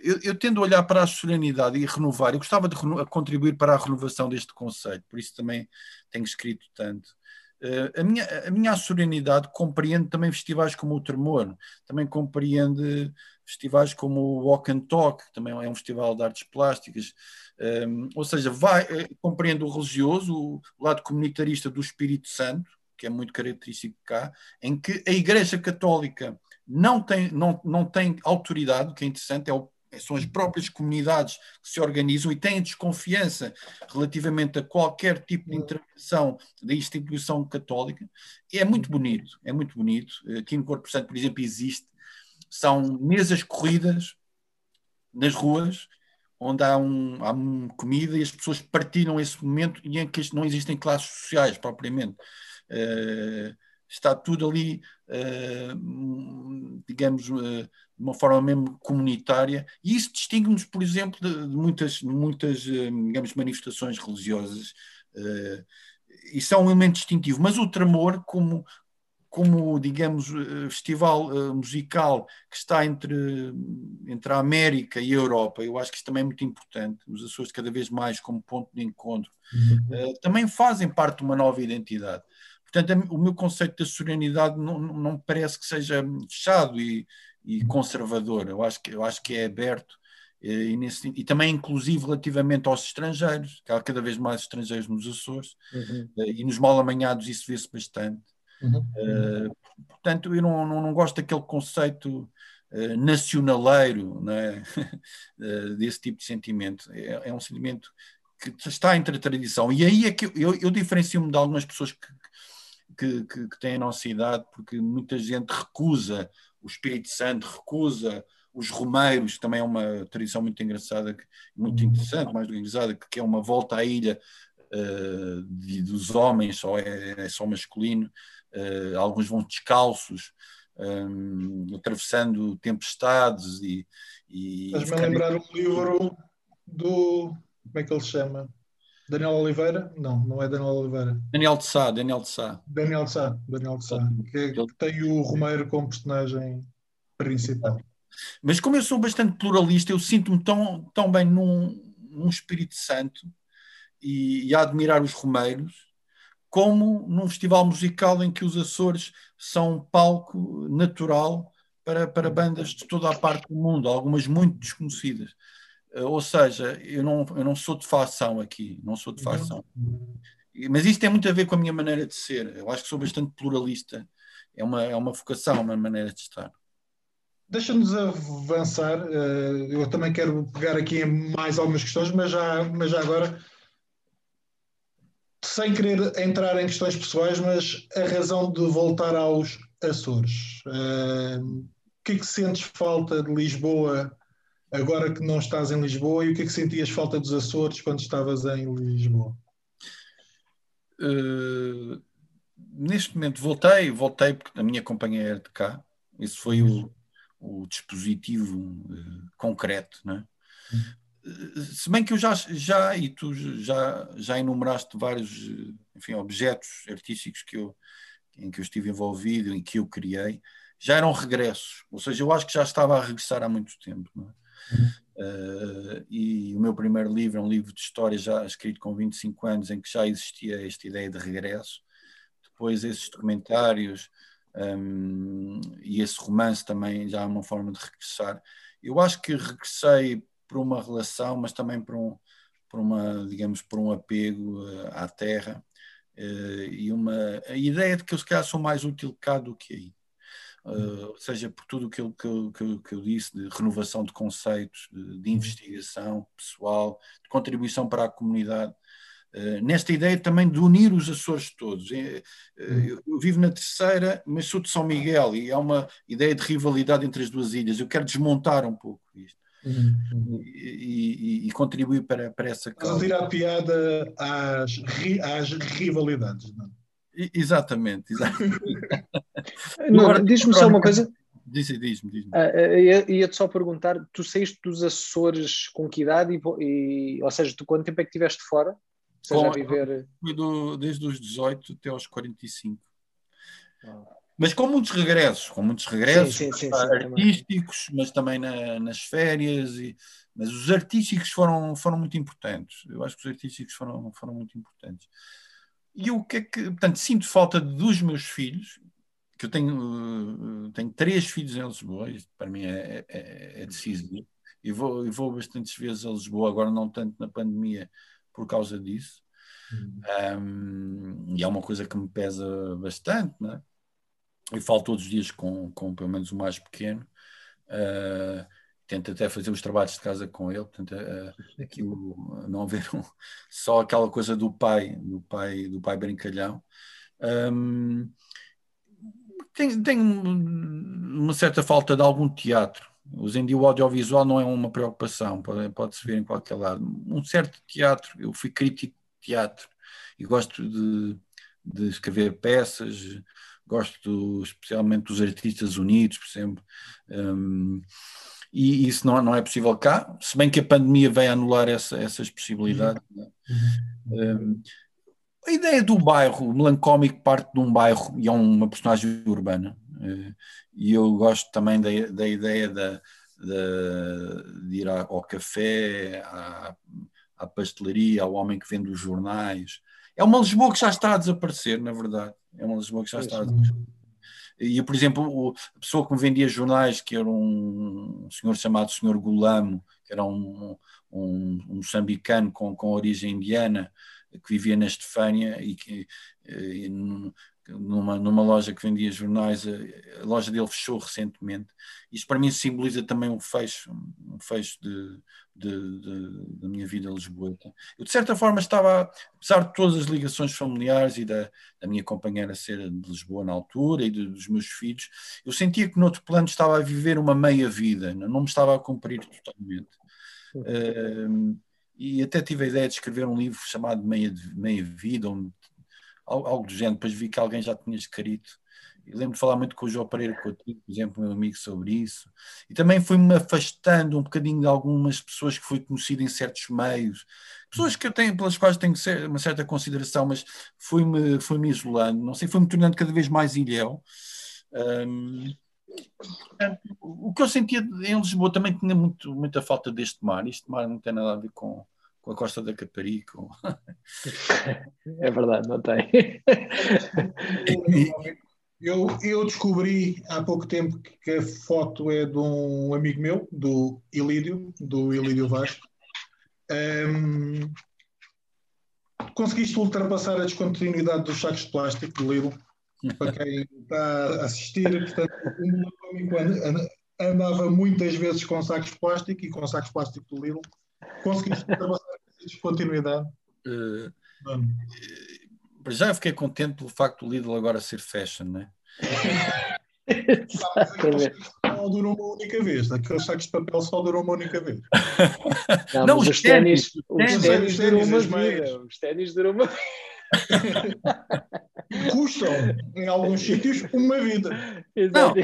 eu, eu, tendo a olhar para a serenidade e renovar, eu gostava de contribuir para a renovação deste conceito, por isso também tenho escrito tanto. Uh, a, minha, a minha serenidade compreende também festivais como o Tremor, também compreende festivais como o Walk and Talk, que também é um festival de artes plásticas, um, ehm, ou seja, vai, uh, compreende o religioso, o lado comunitarista do Espírito Santo, que é muito característico cá, em que a Igreja Católica não tem, não, não tem autoridade, o que é interessante, é o, são as próprias comunidades que se organizam e têm desconfiança relativamente a qualquer tipo de intervenção da instituição católica. E é muito bonito, é muito bonito. Aqui no Corpo Santo, por exemplo, existe, são mesas corridas nas ruas, onde há, um, há um comida e as pessoas partilham esse momento e em que não existem classes sociais propriamente. Uh, está tudo ali, uh, digamos, uh, de uma forma mesmo comunitária, e isso distingue-nos, por exemplo, de, de muitas, muitas digamos, manifestações religiosas. isso é um elemento distintivo, mas o tremor, como, como, digamos, eh, festival uh, musical que está entre, entre a América e a Europa, eu acho que isso também é muito importante, os Açores cada vez mais como ponto de encontro, uhum. uh, também fazem parte de uma nova identidade. Portanto, o meu conceito da serenidade não, não parece que seja fechado e, e uhum. conservador, eu acho que, eu acho que é aberto e, nesse, e, também inclusive relativamente aos estrangeiros, que há cada vez mais estrangeiros nos Açores, uhum. e nos mal amanhados isso vê-se bastante. Uhum. Uh, portanto, eu não, não, não, gosto daquele conceito uh, nacionaleiro né? uh, desse tipo de sentimento. É, é, um sentimento que está entre a tradição. E aí é que eu, eu, eu diferencio-me de algumas pessoas que, que, que, que, têm a nossa idade, porque muita gente recusa o Espírito Santo, recusa os Romeiros, também é uma tradição muito engraçada, muito uhum. interessante, mais do que engraçada, que é uma volta à ilha uh, de, dos homens, só é, é só masculino, uh, alguns vão descalços, um, atravessando tempestades e. e Estás-me a lembrar um livro do. Como é que ele se chama? Daniel Oliveira? Não, não é Daniel Oliveira. Daniel de Sá, Daniel de Sá. Daniel de Sá, Daniel de Sá, que, que tem o Romeiro como personagem principal. Mas como eu sou bastante pluralista, eu sinto-me tão, tão bem num, num Espírito Santo e, e a admirar os Romeiros como num festival musical em que os Açores são um palco natural para, para bandas de toda a parte do mundo, algumas muito desconhecidas. Eh, ou seja, eu não, eu não sou de facção aqui, não sou de facção. Mas isso tem muito a ver com a minha maneira de ser. Eu acho que sou bastante pluralista. É uma, é uma vocação, uma maneira de estar. Deixa-nos avançar. Eh, eu também quero pegar aqui mais algumas questões, mas já, mas já agora sem querer entrar em questões pessoais, mas a razão de voltar aos Açores. Uh, o que é que sentes falta de Lisboa agora que não estás em Lisboa e o que é que sentias falta dos Açores quando estavas em Lisboa? Uh, neste momento voltei, voltei porque a minha companhia era de cá. Esse foi o, o dispositivo uh, concreto, né? Uhum se bem que eu já, já e tu já, já enumeraste vários enfim, objetos artísticos que eu, em que eu estive envolvido, em que eu criei, já eram regressos, ou seja, eu acho que já estava a regressar há muito tempo. Uh, e o meu primeiro livro é um livro de história já escrito com 25 anos, em que já existia esta ideia de regresso. Depois esses documentários um, e esse romance também já é uma forma de regressar. Eu acho que regressei por uma relação, mas também por, um, por uma, digamos, por um apego uh, à terra uh, e uma a ideia de que eu se calhar sou mais útil cá do que aí. Uh, ou seja, por tudo aquilo que eu, que, eu, que eu disse de renovação de conceitos, de, de investigação pessoal, de contribuição para a comunidade, Uh, nesta ideia também de unir os Açores todos. Uh, eu, eu, vivo na terceira, mas sou de São Miguel e há uma ideia de rivalidade entre as duas ilhas. Eu quero desmontar um pouco isto. Uhum. E, e, e, contribuir para, para essa causa. Mas tirar piada às, às rivalidades, não é? Exatamente, exatamente. Diz-me só uma coisa. Diz-me, diz-me. Diz uh, Ia-te só perguntar: tu saíste dos Açores com que idade? E, e, ou seja, tu quanto tempo é que estiveste fora? Com, viver... Fui do, desde os 18 até aos 45. Ah. Mas com muitos regressos, com muitos regressos sim, sim, sim, artísticos, também. mas também na, nas férias. E, mas os artísticos foram, foram muito importantes. Eu acho que os artísticos foram, foram muito importantes. E o que é que. Portanto, sinto falta dos meus filhos, que eu tenho, tenho três filhos em Lisboa, isto para mim é, é, é decisivo. E vou, e vou bastantes vezes a Lisboa, agora não tanto na pandemia, por causa disso. Hum. Um, e é uma coisa que me pesa bastante, não é? eu falo todos os dias com, com pelo menos o mais pequeno. Uh, tento até fazer os trabalhos de casa com ele, portanto, uh, aquilo, não haver um, só aquela coisa do pai, do pai, do pai brincalhão. Um, tem, tem uma certa falta de algum teatro. Hoje em dia o audiovisual não é uma preocupação, pode-se pode ver em qualquer lado. Um certo teatro, eu fui crítico de teatro e gosto de, de escrever peças, gosto especialmente dos artistas unidos, por exemplo. Um, e isso não, não é possível cá, se bem que a pandemia veio anular essa, essas possibilidades. Uhum. Um, a ideia do bairro, o melancólico parte de um bairro e é uma personagem urbana. Uh, e eu gosto também da, da ideia da, de, de ir ao café, à, à pastelaria, ao homem que vende os jornais. É uma Lisboa que já está a desaparecer, na verdade. É uma Lisboa que já está a desaparecer. E, por exemplo, a pessoa que me vendia jornais, que era um senhor chamado Senhor Gulamo, que era um, um, um moçambicano com, com origem indiana, que vivia na Estefânia e que e, numa, numa loja que vendia jornais, a, a, loja dele fechou recentemente. Isto para mim simboliza também um fecho, um fecho de, de, de, da minha vida lisboeta. Eu de certa forma estava, apesar de todas as ligações familiares e da, da minha companheira ser de Lisboa na altura e de, dos meus filhos, eu sentia que no outro plano estava a viver uma meia vida, não me estava a cumprir totalmente. Uh, e até tive a ideia de escrever um livro chamado Meia, Meia Vida, onde algo do género, depois vi que alguém já tinha escrito. Lembro de falar muito com o João Pereira Coutinho, por exemplo, meu amigo, sobre isso. E também fui-me afastando um bocadinho de algumas pessoas que fui conhecido em certos meios, pessoas que eu tenho, pelas quais tenho uma certa consideração, mas fui-me fui -me isolando, não sei, fui-me tornando cada vez mais ilhéu. Um, o que eu sentia em Lisboa também tinha muito, muita falta deste mar. Este mar não tem nada a ver com, com a Costa da Caparica. É verdade, não tem. Eu, eu descobri há pouco tempo que a foto é de um amigo meu, do Ilídio, do Ilídio Vasco. Um, conseguiste ultrapassar a descontinuidade dos sacos de plástico do Lidl? Para quem está a assistir, portanto, andava muitas vezes com sacos de plástico e com sacos de plástico do Lidl. Conseguiste ultrapassar descontinuidade? Uh, para já fiquei contente pelo facto do Lidl agora ser fashion, né? Exatamente. Só durou uma única vez, aqueles sacos de papel só durou uma única vez. Não, não os ténis, os ténis duram uma vida. Os ténis duram uma Custam, em alguns sítios, uma vida. Exato.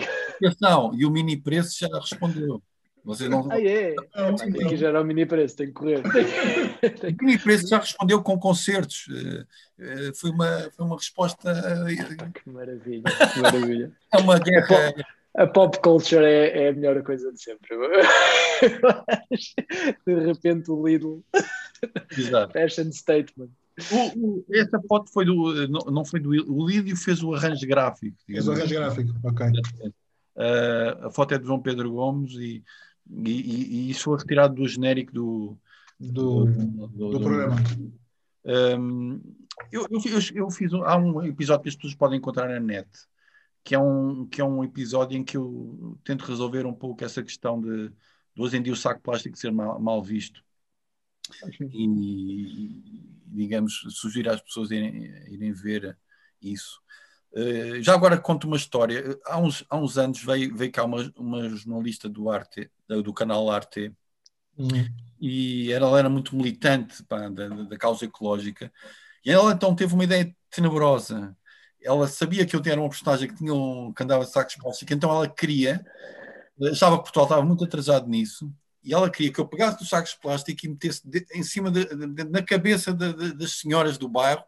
Não, e o mini preço já respondeu. Vocês não... Ah, é? Não, tem que gerar o mini preço, tem que correr. o mini preço já respondeu com concertos. Eh, eh, foi uma, foi uma resposta. Eh, que maravilha, que maravilha. É uma guerra. A pop culture é, é a melhor coisa de sempre. De repente o Lidl. Exato. Fashion statement. O, o, essa foto foi do. Não, não foi do. O Lídio fez o arranjo gráfico. Fez o arranjo gráfico, ok. Uh, a foto é de João Pedro Gomes e e, e, e isso foi retirado do genérico do, do, do, do, do programa. Um, eu, eu, eu, fiz há um episódio que as pessoas podem encontrar na net que é um que é um episódio em que eu tento resolver um pouco essa questão de, de hoje em dia o saco plástico ser mal, mal visto. E, digamos sugerir às pessoas irem, irem ver isso já agora conto uma história há uns, há uns anos veio, veio cá uma, uma jornalista do Arte do canal Arte, uhum. e ela era muito militante pá, da, da, causa ecológica, e ela então teve uma ideia tenebrosa. Ela sabia que eu era uma personagem que, tinha um, que andava de sacos plásticos, então ela queria, achava que Portugal estava muito atrasado nisso, e ela queria que eu pegasse os sacos de plástico e metesse de, em cima de, de, na cabeça das senhoras do bairro,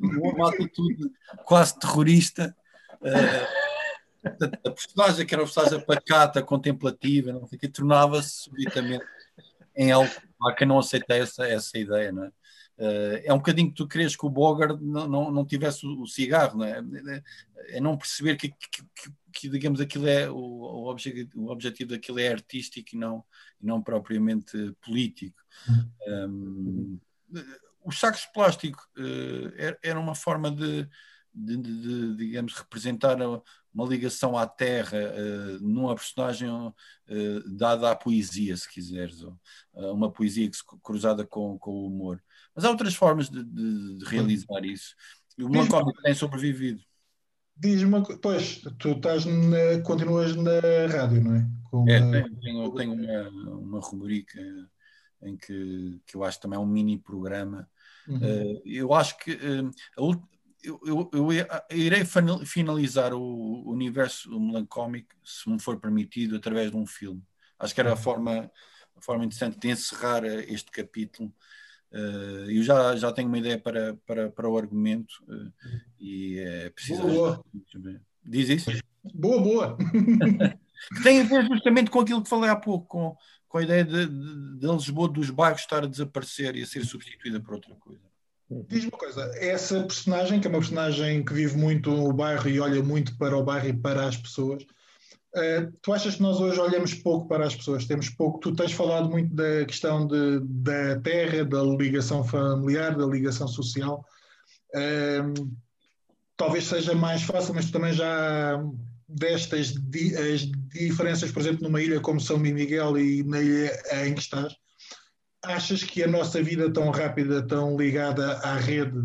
uma atitude quase terrorista. Uh, a personagem que era uma personagem pacata, contemplativa, não sei que, tornava-se subitamente em algo há quem não aceita essa, essa ideia, não é? Uh, é um bocadinho que tu querias que o Bogart não, não, não tivesse o, cigarro, não é? É não perceber que, que, que, que digamos, aquilo é o, o, objetivo, o objetivo daquilo é artístico e não, e não propriamente político. Um, os sacos de plástico uh, era uma forma de, de, de, de, digamos, representar uma ligação à terra uh, numa personagem uh, dada à poesia, se quiseres, ou, uh, uma poesia que cruzada com, com o humor. Mas há outras formas de, realizar isso. E o Moncómico tem sobrevivido. Diz-me, pois, tu estás na, continuas na rádio, não é? Com é, tenho, tenho uma, uma rubrica em que, que eu acho também é um mini programa. Uhum. eu acho que a, eu, eu, eu, irei finalizar o universo melancómico, se me for permitido, através de um filme. Acho que era a uhum. forma, a forma interessante de encerrar eh, este capítulo. Uh, eu já, já tenho uma ideia para, para, para o argumento uh, e é preciso. Boa, boa. Diz isso? Boa, boa. que tem a ver justamente com aquilo que falei há pouco, com, com a ideia de, de, de Lisboa dos bairros estar a desaparecer e a ser substituída por outra coisa. Diz-me uma coisa, essa personagem, que é uma personagem que vive muito no bairro e olha muito para o bairro e para as pessoas, uh, tu achas que nós hoje olhamos pouco para as pessoas? Temos pouco, tu tens falado muito da questão de, da terra, da ligação familiar, da ligação social. Uh, talvez seja mais fácil, mas tu também já destas di as diferenças, por exemplo, numa ilha como São Miguel e na ilha em que estás achas que a nossa vida tão rápida, tão ligada à rede,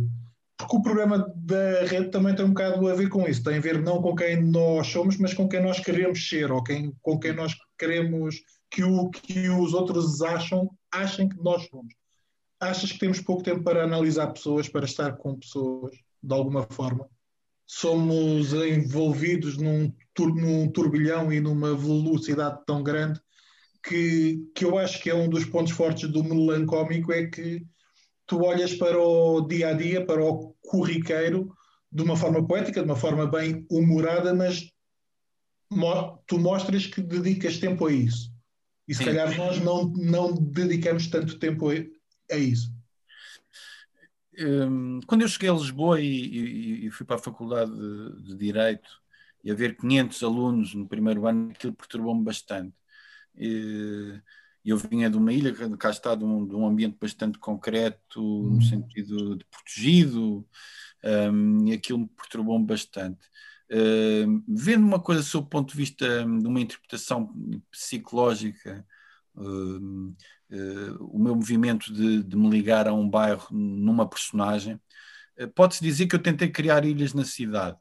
porque o problema da rede também tem um bocado a ver com isso, tem a ver não com quem nós somos, mas com quem nós queremos ser, ou quem, com quem nós queremos que, o, que os outros acham, achem que nós somos. Achas que temos pouco tempo para analisar pessoas, para estar com pessoas, de alguma forma? Somos envolvidos num, num turbilhão e numa velocidade tão grande que, que eu acho que é um dos pontos fortes do melancómico é que tu olhas para o dia a dia, para o corriqueiro, de uma forma poética, de uma forma bem humorada, mas tu mostras que dedicas tempo a isso. E se Sim. calhar nós não, não dedicamos tanto tempo a, a isso. Um, quando eu cheguei a Lisboa e, e, e fui para a Faculdade de, de, Direito e haver 500 alunos no primeiro ano, aquilo perturbou-me bastante eu vinha de uma ilha, cá está, de um, de um ambiente bastante concreto, no uhum. sentido de protegido, um, e aquilo me perturbou-me bastante. Uh, vendo uma coisa sob o ponto de vista de uma interpretação psicológica, uh, uh, o meu movimento de, de, me ligar a um bairro numa personagem, pode-se dizer que eu tentei criar ilhas na cidade.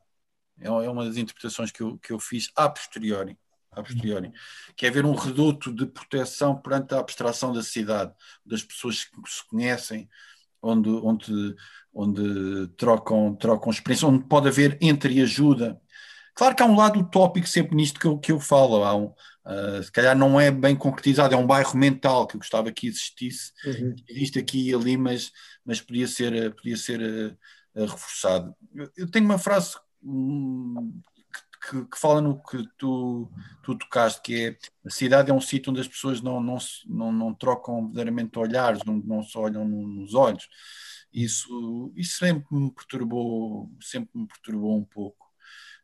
É, é uma das interpretações que eu, que eu fiz a posteriori a posteriori, que é haver um reduto de proteção perante a abstração da cidade, das pessoas que se conhecem, onde, onde, onde trocam, trocam experiência, onde pode haver entreajuda. Claro que há um lado utópico sempre nisto que eu, que eu falo, há um, uh, se calhar não é bem concretizado, é um bairro mental que eu gostava que existisse, uhum. existe aqui e ali, mas, mas podia ser, podia ser uh, uh, reforçado. Eu, eu, tenho uma frase hum, que, que, fala no que tu, tu tocaste, que é a cidade é um sítio onde as pessoas não, não, não, não trocam verdadeiramente olhares, não, não se olham nos olhos. Isso, isso sempre me perturbou, sempre me perturbou um pouco.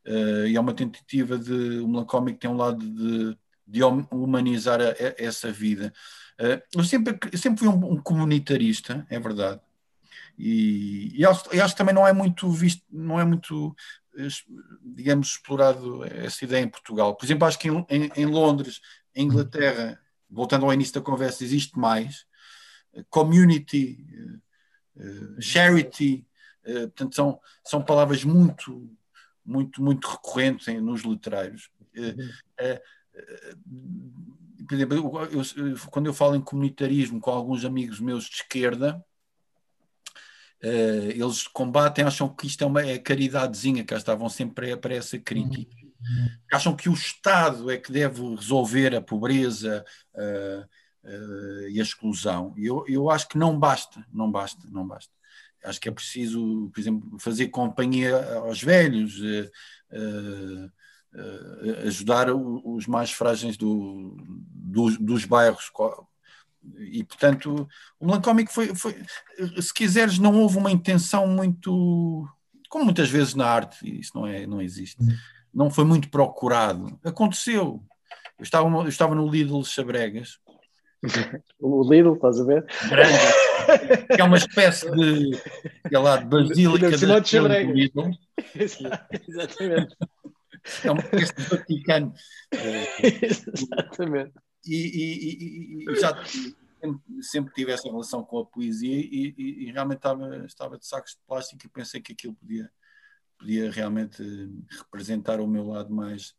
Uh, e é uma tentativa de. O melancómico tem um lado de, de humanizar a, a, essa vida. Uh, eu, sempre, eu sempre fui um, um comunitarista, é verdade. E, e acho, acho, que também não é muito visto, não é muito digamos, explorado essa ideia em Portugal. Por exemplo, acho que em, em, em Londres, em Inglaterra, voltando ao início da conversa, existe mais. Community, uh, charity, uh, portanto, são, são palavras muito, muito, muito recorrentes em, nos letreiros. Uh, por exemplo, eu, eu, quando eu falo em comunitarismo com alguns amigos meus de esquerda, Uh, eles combatem, acham que isto é uma é caridadezinha, que estavam sempre para, essa crítica. Uhum. Acham que o Estado é que deve resolver a pobreza uh, uh, e a exclusão. Eu, eu acho que não basta, não basta, não basta. Acho que é preciso, por exemplo, fazer companhia aos velhos, ajudar os mais frágeis do, dos, dos bairros e portanto o melancómico foi, foi, se quiseres não houve uma intenção muito como muitas vezes na arte isso não é não existe não foi muito procurado. Aconteceu. Eu estava eu estava no Lidl Chabregas o Lidl estás a ver? Grande. Que é uma espécie de sei lá de basílica da, do Lidl. Exatamente. É uma peça do Vaticano. Exatamente. E, e, e, e já sempre, tive essa relação com a poesia e, realmente estava, estava de sacos de plástico e pensei que aquilo podia, podia realmente representar o meu lado mais,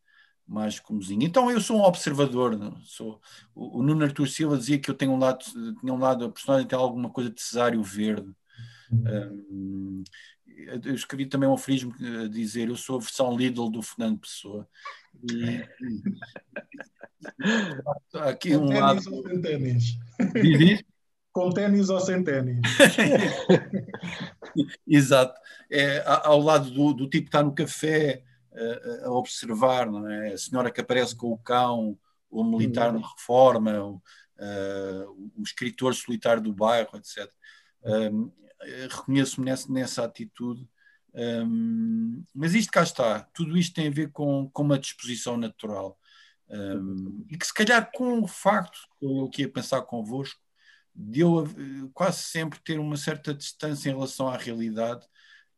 mais comozinho. Então eu sou um observador, sou, o, o Nuno Artur Silva dizia que eu tenho um lado, tinha um lado, a personagem tem alguma coisa de cesário verde. Uhum. Um, eu escrevi também um aforismo a dizer eu sou a versão Lidl do Fernando Pessoa. Aqui Com um lado. Ou sem ténis. Diz Com ténis ou sem ténis. Exato. É, ao lado do, do tipo que está no café a, a, observar, não é? A senhora que aparece com o cão, o militar na reforma, o, uh, o escritor solitário do bairro, etc. Um, reconheço-me nessa, nessa atitude. Um, mas isto cá está, tudo isto tem a ver com, com uma disposição natural. Um, e que se calhar com o facto, eu que ia pensar convosco, de eu quase sempre ter uma certa distância em relação à realidade,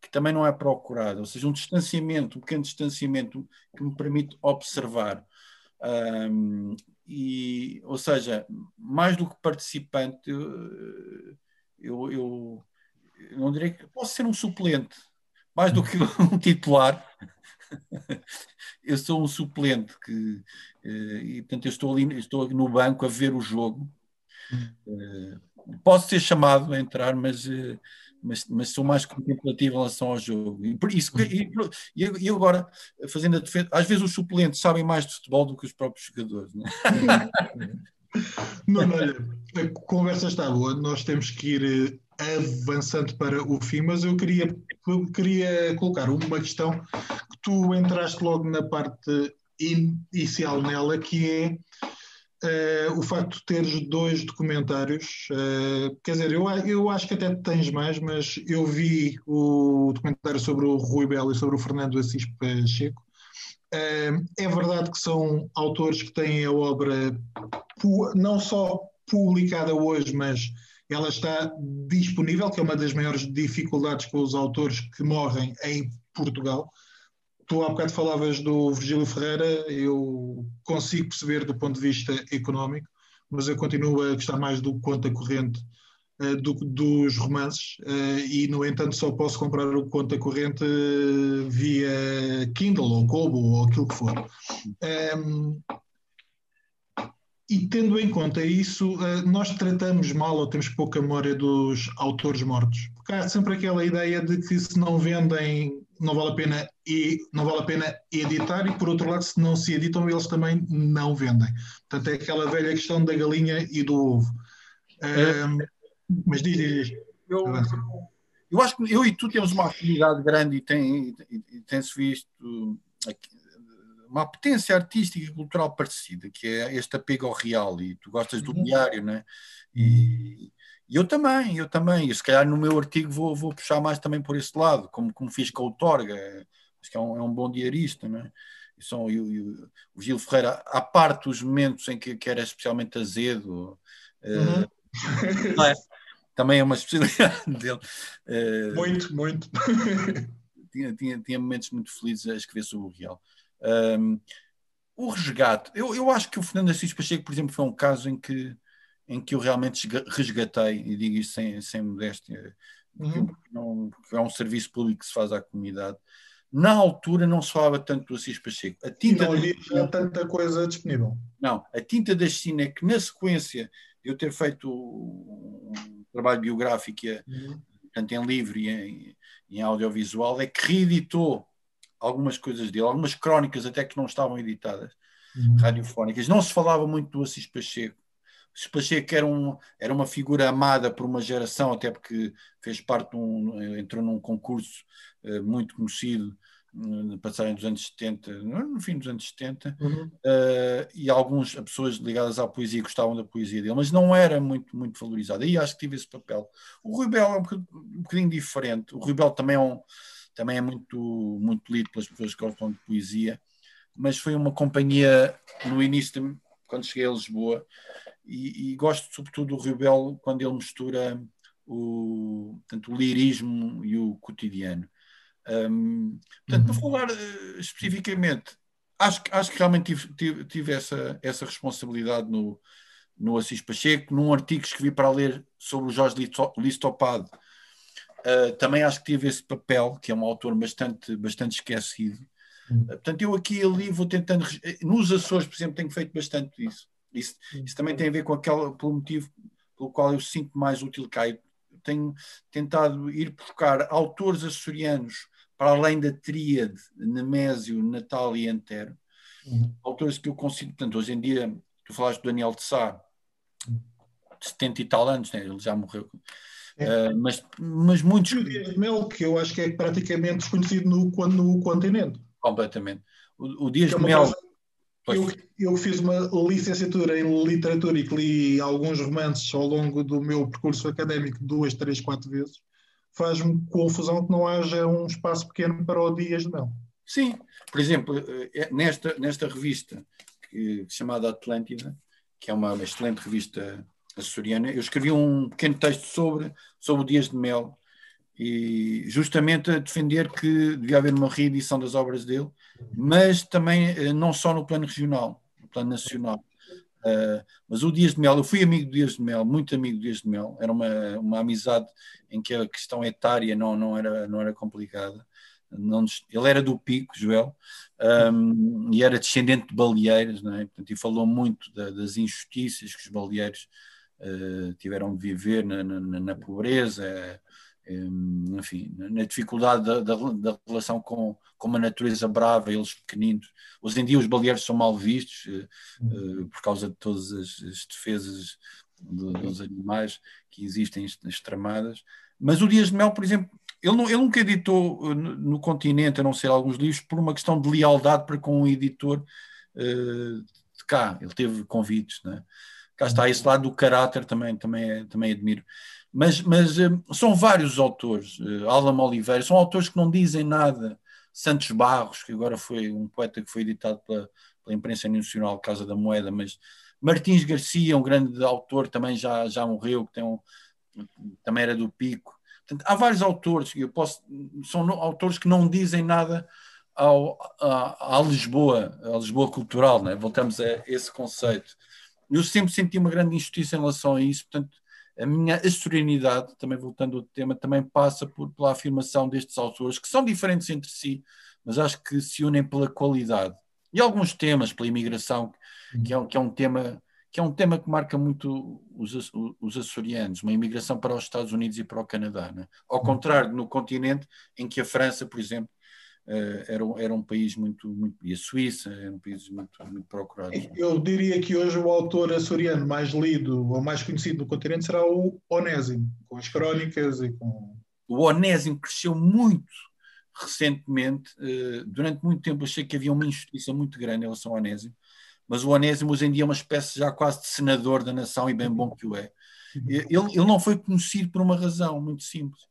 que também não é procurada, ou seja, um distanciamento, um pequeno distanciamento que me permite observar. Um, e, ou seja, mais do que participante, eu, eu, eu não direi que posso ser um suplente, mais do que um titular. eu sou um suplente que eh, e portanto eu estou ali, estou no banco a ver o jogo. Eh, posso ser chamado a entrar, mas, eh, mas, mas sou mais contemplativo em relação ao jogo. E, por isso, e, e agora, fazendo a defesa, às vezes os suplentes sabem mais de futebol do que os próprios jogadores. Não, é? a conversa está boa, nós temos que ir avançando para o fim, mas eu queria, queria colocar uma questão que tu entraste logo na parte inicial nela, que é Uh, o facto de teres dois documentários, uh, quer dizer, eu, eu acho que até tens mais, mas eu vi o documentário sobre o Rui Belo e sobre o Fernando Assis Pacheco. Uh, é verdade que são autores que têm a obra não só publicada hoje, mas ela está disponível, que é uma das maiores dificuldades com os autores que morrem em Portugal. Tu há bocado falavas do Virgílio Ferreira, eu consigo perceber do ponto de vista económico, mas eu continuo a gostar mais do conta corrente uh, do, dos romances uh, e, no entanto, só posso comprar o conta corrente uh, via Kindle ou Kobo ou aquilo que for. Um, e tendo em conta isso, eh, nós tratamos mal ou temos pouca memória dos autores mortos. Porque há sempre aquela ideia de que se não vendem, não vale a pena, e, não vale a pena editar, e por outro lado, se não se editam, eles também não vendem. Portanto, é aquela velha questão da galinha e do ovo. É. Um, mas diz, diz. Eu, eu acho que eu e tu temos uma afinidade grande e tem-se tem visto aqui, uma potência artística e cultural parecida, que é este apego ao real, e tu gostas do uhum. diário, né? E, e eu também, eu também, e se calhar no meu artigo vou, vou puxar mais também por esse lado, como, como fiz com o Torga, acho que é um, é um bom diarista, né? E são, e, e, o Gil Ferreira, à parte os momentos em que, que era especialmente azedo, eh, uhum. uh, é? também é uma especialidade dele. Uh, muito, muito. tinha, tinha, tinha momentos muito felizes a escrever sobre o real. Um, o resgate, eu, eu acho que o Fernando Assis Pacheco, por exemplo, foi um caso em que, em que eu realmente resgatei, e digo isto sem, sem modéstia, porque, uhum. não, porque é um serviço público que se faz à comunidade. Na altura não se falava tanto do Assis Pacheco. A tinta não havia da... tanta coisa disponível. Não, a tinta da China é que na sequência de eu ter feito um trabalho biográfico, uhum. tanto em livro e em, em audiovisual, é que reeditou algumas coisas dele, algumas crónicas até que não estavam editadas, uhum. radiofónicas. Não se falava muito do Assis Pacheco. Assis Pacheco era, um, era uma figura amada por uma geração, até porque fez parte de um, entrou num concurso uh, muito conhecido uh, passagem dos anos 70, no fim dos anos 70, uhum. uh, e algumas pessoas ligadas à poesia gostavam da poesia dele, mas não era muito, muito valorizado. Aí acho que tive esse papel. O Rui Bel é um bocadinho, um bocadinho diferente. O Rui Bel também é um também é muito, muito lido pelas pessoas que gostam de poesia, mas foi uma companhia no início, quando cheguei a Lisboa, e, e gosto sobretudo do Rebel quando ele mistura o, tanto o lirismo e o cotidiano. Um, portanto, uhum. para falar uh, especificamente, acho, acho que realmente tive, tive, tive, essa, essa responsabilidade no, no Assis Pacheco, num artigo que escrevi para ler sobre o Jorge Listopado. Uh, também acho que tive esse papel, que é um autor bastante, bastante esquecido. Uhum. Uh, portanto, eu aqui e ali vou tentando. Nos Açores, por exemplo, tenho feito bastante isso. Isso, isso também tem a ver com aquele, pelo motivo pelo qual eu sinto mais útil cá. tenho tentado ir buscar autores açorianos para além da tríade Nemésio, Natal e Antero, uhum. autores que eu consigo, portanto, hoje em dia, tu falaste do Daniel de Sá, de 70 e tal anos, né? ele já morreu. É. Uh, mas, mas muitos. O Dias de Mel, que eu acho que é praticamente desconhecido no, no continente. Completamente. O, o Dias é de Mel. Eu, eu, fiz uma licenciatura em literatura e que li alguns romances ao longo do meu percurso académico duas, três, quatro vezes faz-me confusão que não haja um espaço pequeno para o Dias de Mel. Sim, por exemplo, eh, nesta, nesta revista que, chamada Atlântida, que é uma excelente revista açoriana, eu escrevi um pequeno texto sobre, sobre o Dias de Mel e justamente a defender que devia haver uma reedição das obras dele, mas também eh, não só no plano regional, no plano nacional. Uh, mas o Dias de Mel, eu fui amigo do Dias de Mel, muito amigo do Dias de Mel, era uma, uma amizade em que a questão etária não, não, era, não era complicada. Não, ele era do Pico, Joel, um, e era descendente de baleeiros, é? Portanto, e falou muito da, das injustiças que os baleeiros tiveram de viver na, na, na pobreza, enfim, na dificuldade da, da, da, relação com, com uma natureza brava, eles pequeninos. Hoje em dia os baleeiros são mal vistos uh, por causa de todas as, as defesas de, dos animais que existem extremadas. Mas o Dias de Mel, por exemplo, ele, não, ele nunca editou no, no, continente, a não ser alguns livros, por uma questão de lealdade para com o editor uh, de cá. Ele teve convites, né? Cá está esse lado do caráter também, também, também admiro. Mas, mas eh, são vários autores, uh, Alan Oliveira, são autores que não dizem nada. Santos Barros, que agora foi um poeta que foi editado pela, pela imprensa nacional Casa da Moeda, mas Martins Garcia, um grande autor, também já, já morreu, que tem um, também era do Pico. Portanto, há vários autores, eu posso, são autores que não dizem nada ao, à Lisboa, à Lisboa cultural, né? voltamos a esse conceito. Eu sempre senti uma grande injustiça em relação a isso, portanto, a minha asturianidade, também voltando ao tema, também passa por, pela afirmação destes autores, que são diferentes entre si, mas acho que se unem pela qualidade. E alguns temas, pela imigração, que é, que é um tema que é um tema que marca muito os, os açorianos, uma imigração para os Estados Unidos e para o Canadá. Né? Ao contrário, no continente, em que a França, por exemplo, era, era um país muito, muito. e a Suíça eram países muito, muito procurados. Eu diria que hoje o autor açoriano mais lido ou mais conhecido no continente será o Onésimo, com as crónicas e com. O Onésimo cresceu muito recentemente. Uh, durante muito tempo achei que havia uma injustiça muito grande em relação ao Onésimo, mas o Onésimo hoje em dia é uma espécie já quase de senador da nação e bem bom que o é. Uhum. Ele, ele não foi conhecido por uma razão muito simples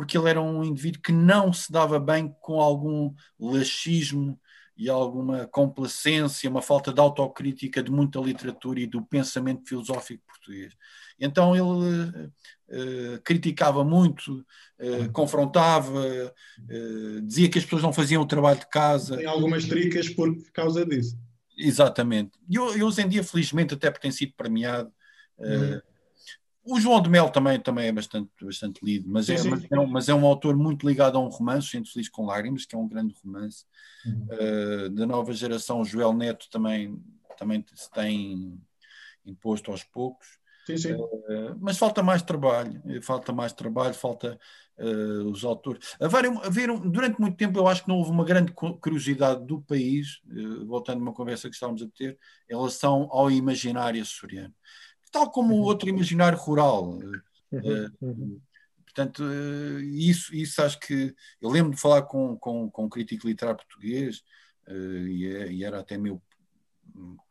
porque ele era um indivíduo que não se dava bem com algum laxismo e alguma complacência, uma falta de autocrítica de muita literatura e do pensamento filosófico português. Então ele uh, criticava muito, uh, confrontava, uh, dizia que as pessoas não faziam o trabalho de casa. Tem algumas tricas por causa disso. Exatamente. E hoje em dia, felizmente, até por ter sido premiado, uhum. O João de Mel também, também é bastante, bastante lido, mas, sim, é, sim. Mas, é um, mas, é, um, autor muito ligado a um romance, Gente Feliz com Lágrimas, que é um grande romance. Uhum. Uh, da nova geração, o Joel Neto também, também se tem imposto aos poucos. Sim, sim. Uh, mas falta mais trabalho, falta mais trabalho, falta uh, os autores. Haver, haver, durante muito tempo eu acho que não houve uma grande curiosidade do país, voltando a uma conversa que estávamos a ter, em relação ao imaginário açoriano tal como o outro imaginário rural. Uhum. Portanto, eh, isso, isso acho que. Eu lembro de falar com, com, com um crítico literário português, eh, e, é, e era até meu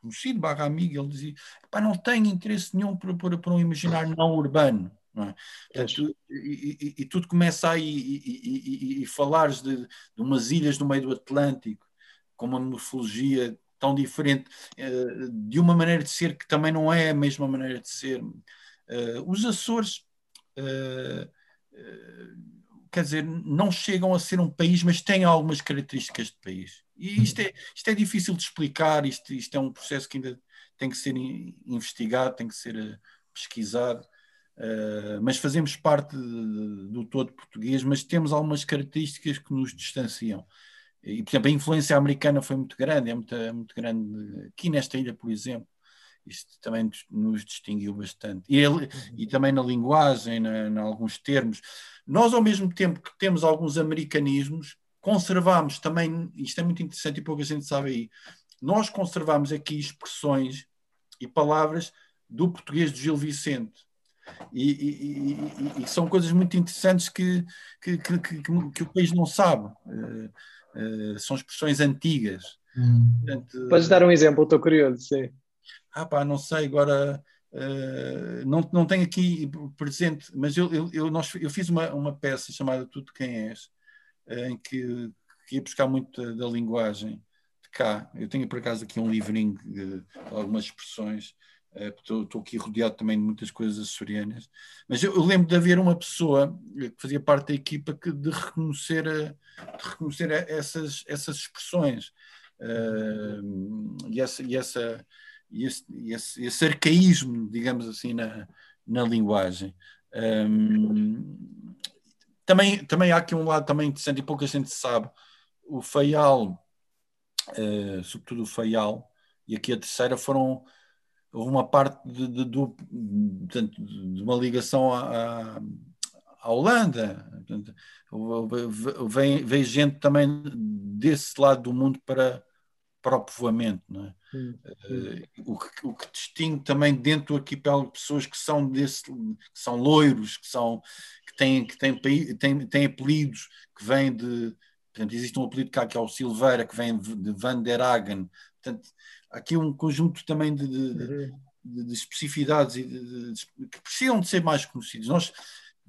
conhecido, barra amigo, ele dizia: Pá, não tenho interesse nenhum por, por, por um imaginário não urbano. Não é? Portanto, e, e, e, tudo começa aí, e, e, falares de, de umas ilhas no meio do Atlântico, com uma morfologia tão diferente, uh, de uma maneira de ser que também não é a mesma maneira de ser. Uh, os Açores, uh, quer dizer, não chegam a ser um país, mas têm algumas características de país. E isto é, isto é difícil de explicar, isto, isto é um processo que ainda tem que ser investigado, tem que ser eh, pesquisado. Uh, mas fazemos parte de, do todo português, mas temos algumas características que nos distanciam. E, por exemplo, a influência americana foi muito grande, é muito, é muito grande aqui nesta ilha, por exemplo. Isto também nos distinguiu bastante. E, ele, e também na linguagem, em alguns termos. Nós, ao mesmo tempo que temos alguns americanismos, conservamos também, isto é muito interessante e pouca gente sabe aí, nós conservamos aqui expressões e palavras do português de Gil Vicente. E, e, e, e são coisas muito interessantes que, que, que, que, o país não sabe. Uh, uh, são expressões antigas. Hum. Portanto, Podes dar um exemplo, estou curioso, sim. Ah pá, não sei, agora uh, não, não tenho aqui presente, mas eu, eu, eu, nós, eu fiz uma, uma peça chamada Tudo Quem És, em que, que ia buscar muito da, da linguagem de cá. Eu tenho por acaso aqui um livrinho de algumas expressões Estou, estou, aqui rodeado também de muitas coisas açorianas, mas eu, eu, lembro de haver uma pessoa que fazia parte da equipa que de reconhecer, a, de reconhecer a essas, essas expressões. Uh, e, essa, e, essa, e, esse, esse, esse, arcaísmo, digamos assim, na, na linguagem. Um, também, também há aqui um lado também interessante e pouca gente sabe, o Faial, uh, sobretudo o Faial, e aqui a terceira foram houve uma parte de, de, de, de uma ligação à, à Holanda. Portanto, vem, vem gente também desse lado do mundo para, para o povoamento. Não é? Uh, o, que, o que distingue também dentro do arquipélago pessoas que são desse, que são loiros, que são que têm, que têm, têm, têm apelidos que vêm de portanto, existe um apelido cá que é o Silveira, que vem de Van der Hagen. Portanto, aqui um conjunto também de, de, uhum. de, de especificidades e que precisam de ser mais conhecidos. Nós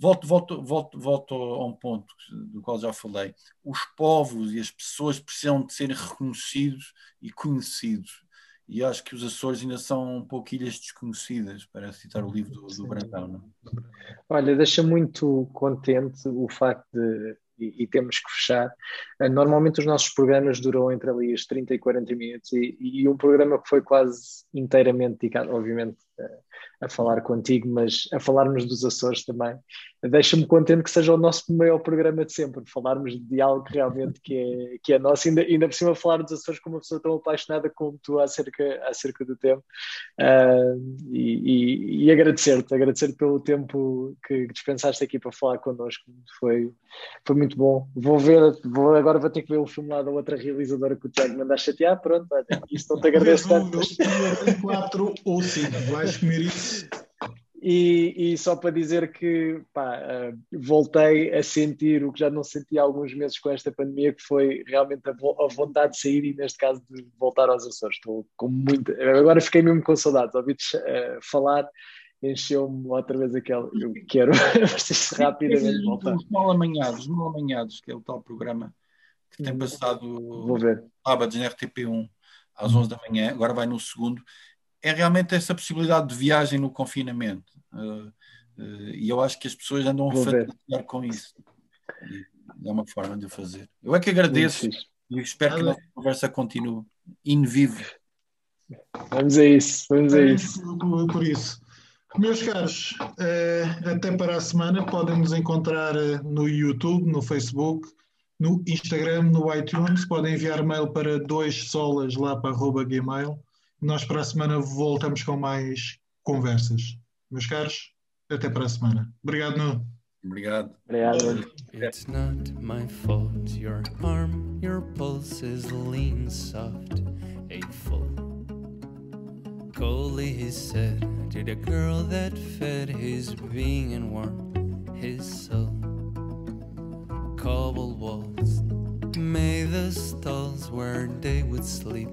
volto, volto, volto, volto a um ponto do qual já falei. Os povos e as pessoas precisam de ser reconhecidos e conhecidos. E acho que os Açores ainda são um pouco ilhas desconhecidas, para citar o livro do, do Brandão. É? Olha, deixa muito contente o facto de e, e, temos que fechar. Uh, normalmente os nossos programas duram entre ali os 30 e 40 minutos e, e um programa que foi quase inteiramente dedicado, obviamente, a falar contigo, mas a falarmos dos Açores também. Deixa-me contente que seja o nosso maior programa de sempre, falarmos de algo que realmente que é, que é nosso, ainda, ainda por cima falar dos Açores com uma pessoa tão apaixonada como tu acerca, acerca do tempo. Uh, e, e, e agradecer-te, agradecer pelo tempo que, dispensaste aqui para falar connosco. Foi, foi muito bom. Vou ver, vou, agora vou ter que ver o filme lá da outra realizadora que o Tiago manda chatear. Pronto, olha, isso não te agradeço tanto. Quatro ou cinco, vais comer isso e, e, só para dizer que pá, uh, voltei a sentir o que já não senti há alguns meses com esta pandemia, que foi realmente a, vo a vontade de sair e, neste caso, de voltar aos Açores. Estou com muita. Agora fiquei mesmo com saudades. Ouvi-te uh, falar, encheu-me outra vez aquela. Eu quero rapidamente voltar. Os mal amanhados, mal amanhados, que é o tal programa que tem passado Vou ver. sábados na RTP1 às 11 da manhã, agora vai no segundo é realmente essa possibilidade de viagem no confinamento. Uh, uh, e eu acho que as pessoas andam a fantasear com isso. E é uma forma de o fazer. Eu é que agradeço e espero que a nossa conversa continue in vivo. Vamos a isso, vamos a isso. Por isso. Meus caros, uh, até para a semana. Podem nos encontrar no YouTube, no Facebook, no Instagram, no iTunes. Podem enviar mail para dois solas lá para arroba gmail. Nós para a semana voltamos com mais conversas. Meus caros, até para a semana. Obrigado, Nuno. Obrigado. Obrigado. It's not my fault. Your arm, your pulse is lean, soft, hateful. Coldly he said to the girl that fed his being and warmed his soul. Cobble walls made the stalls where they would sleep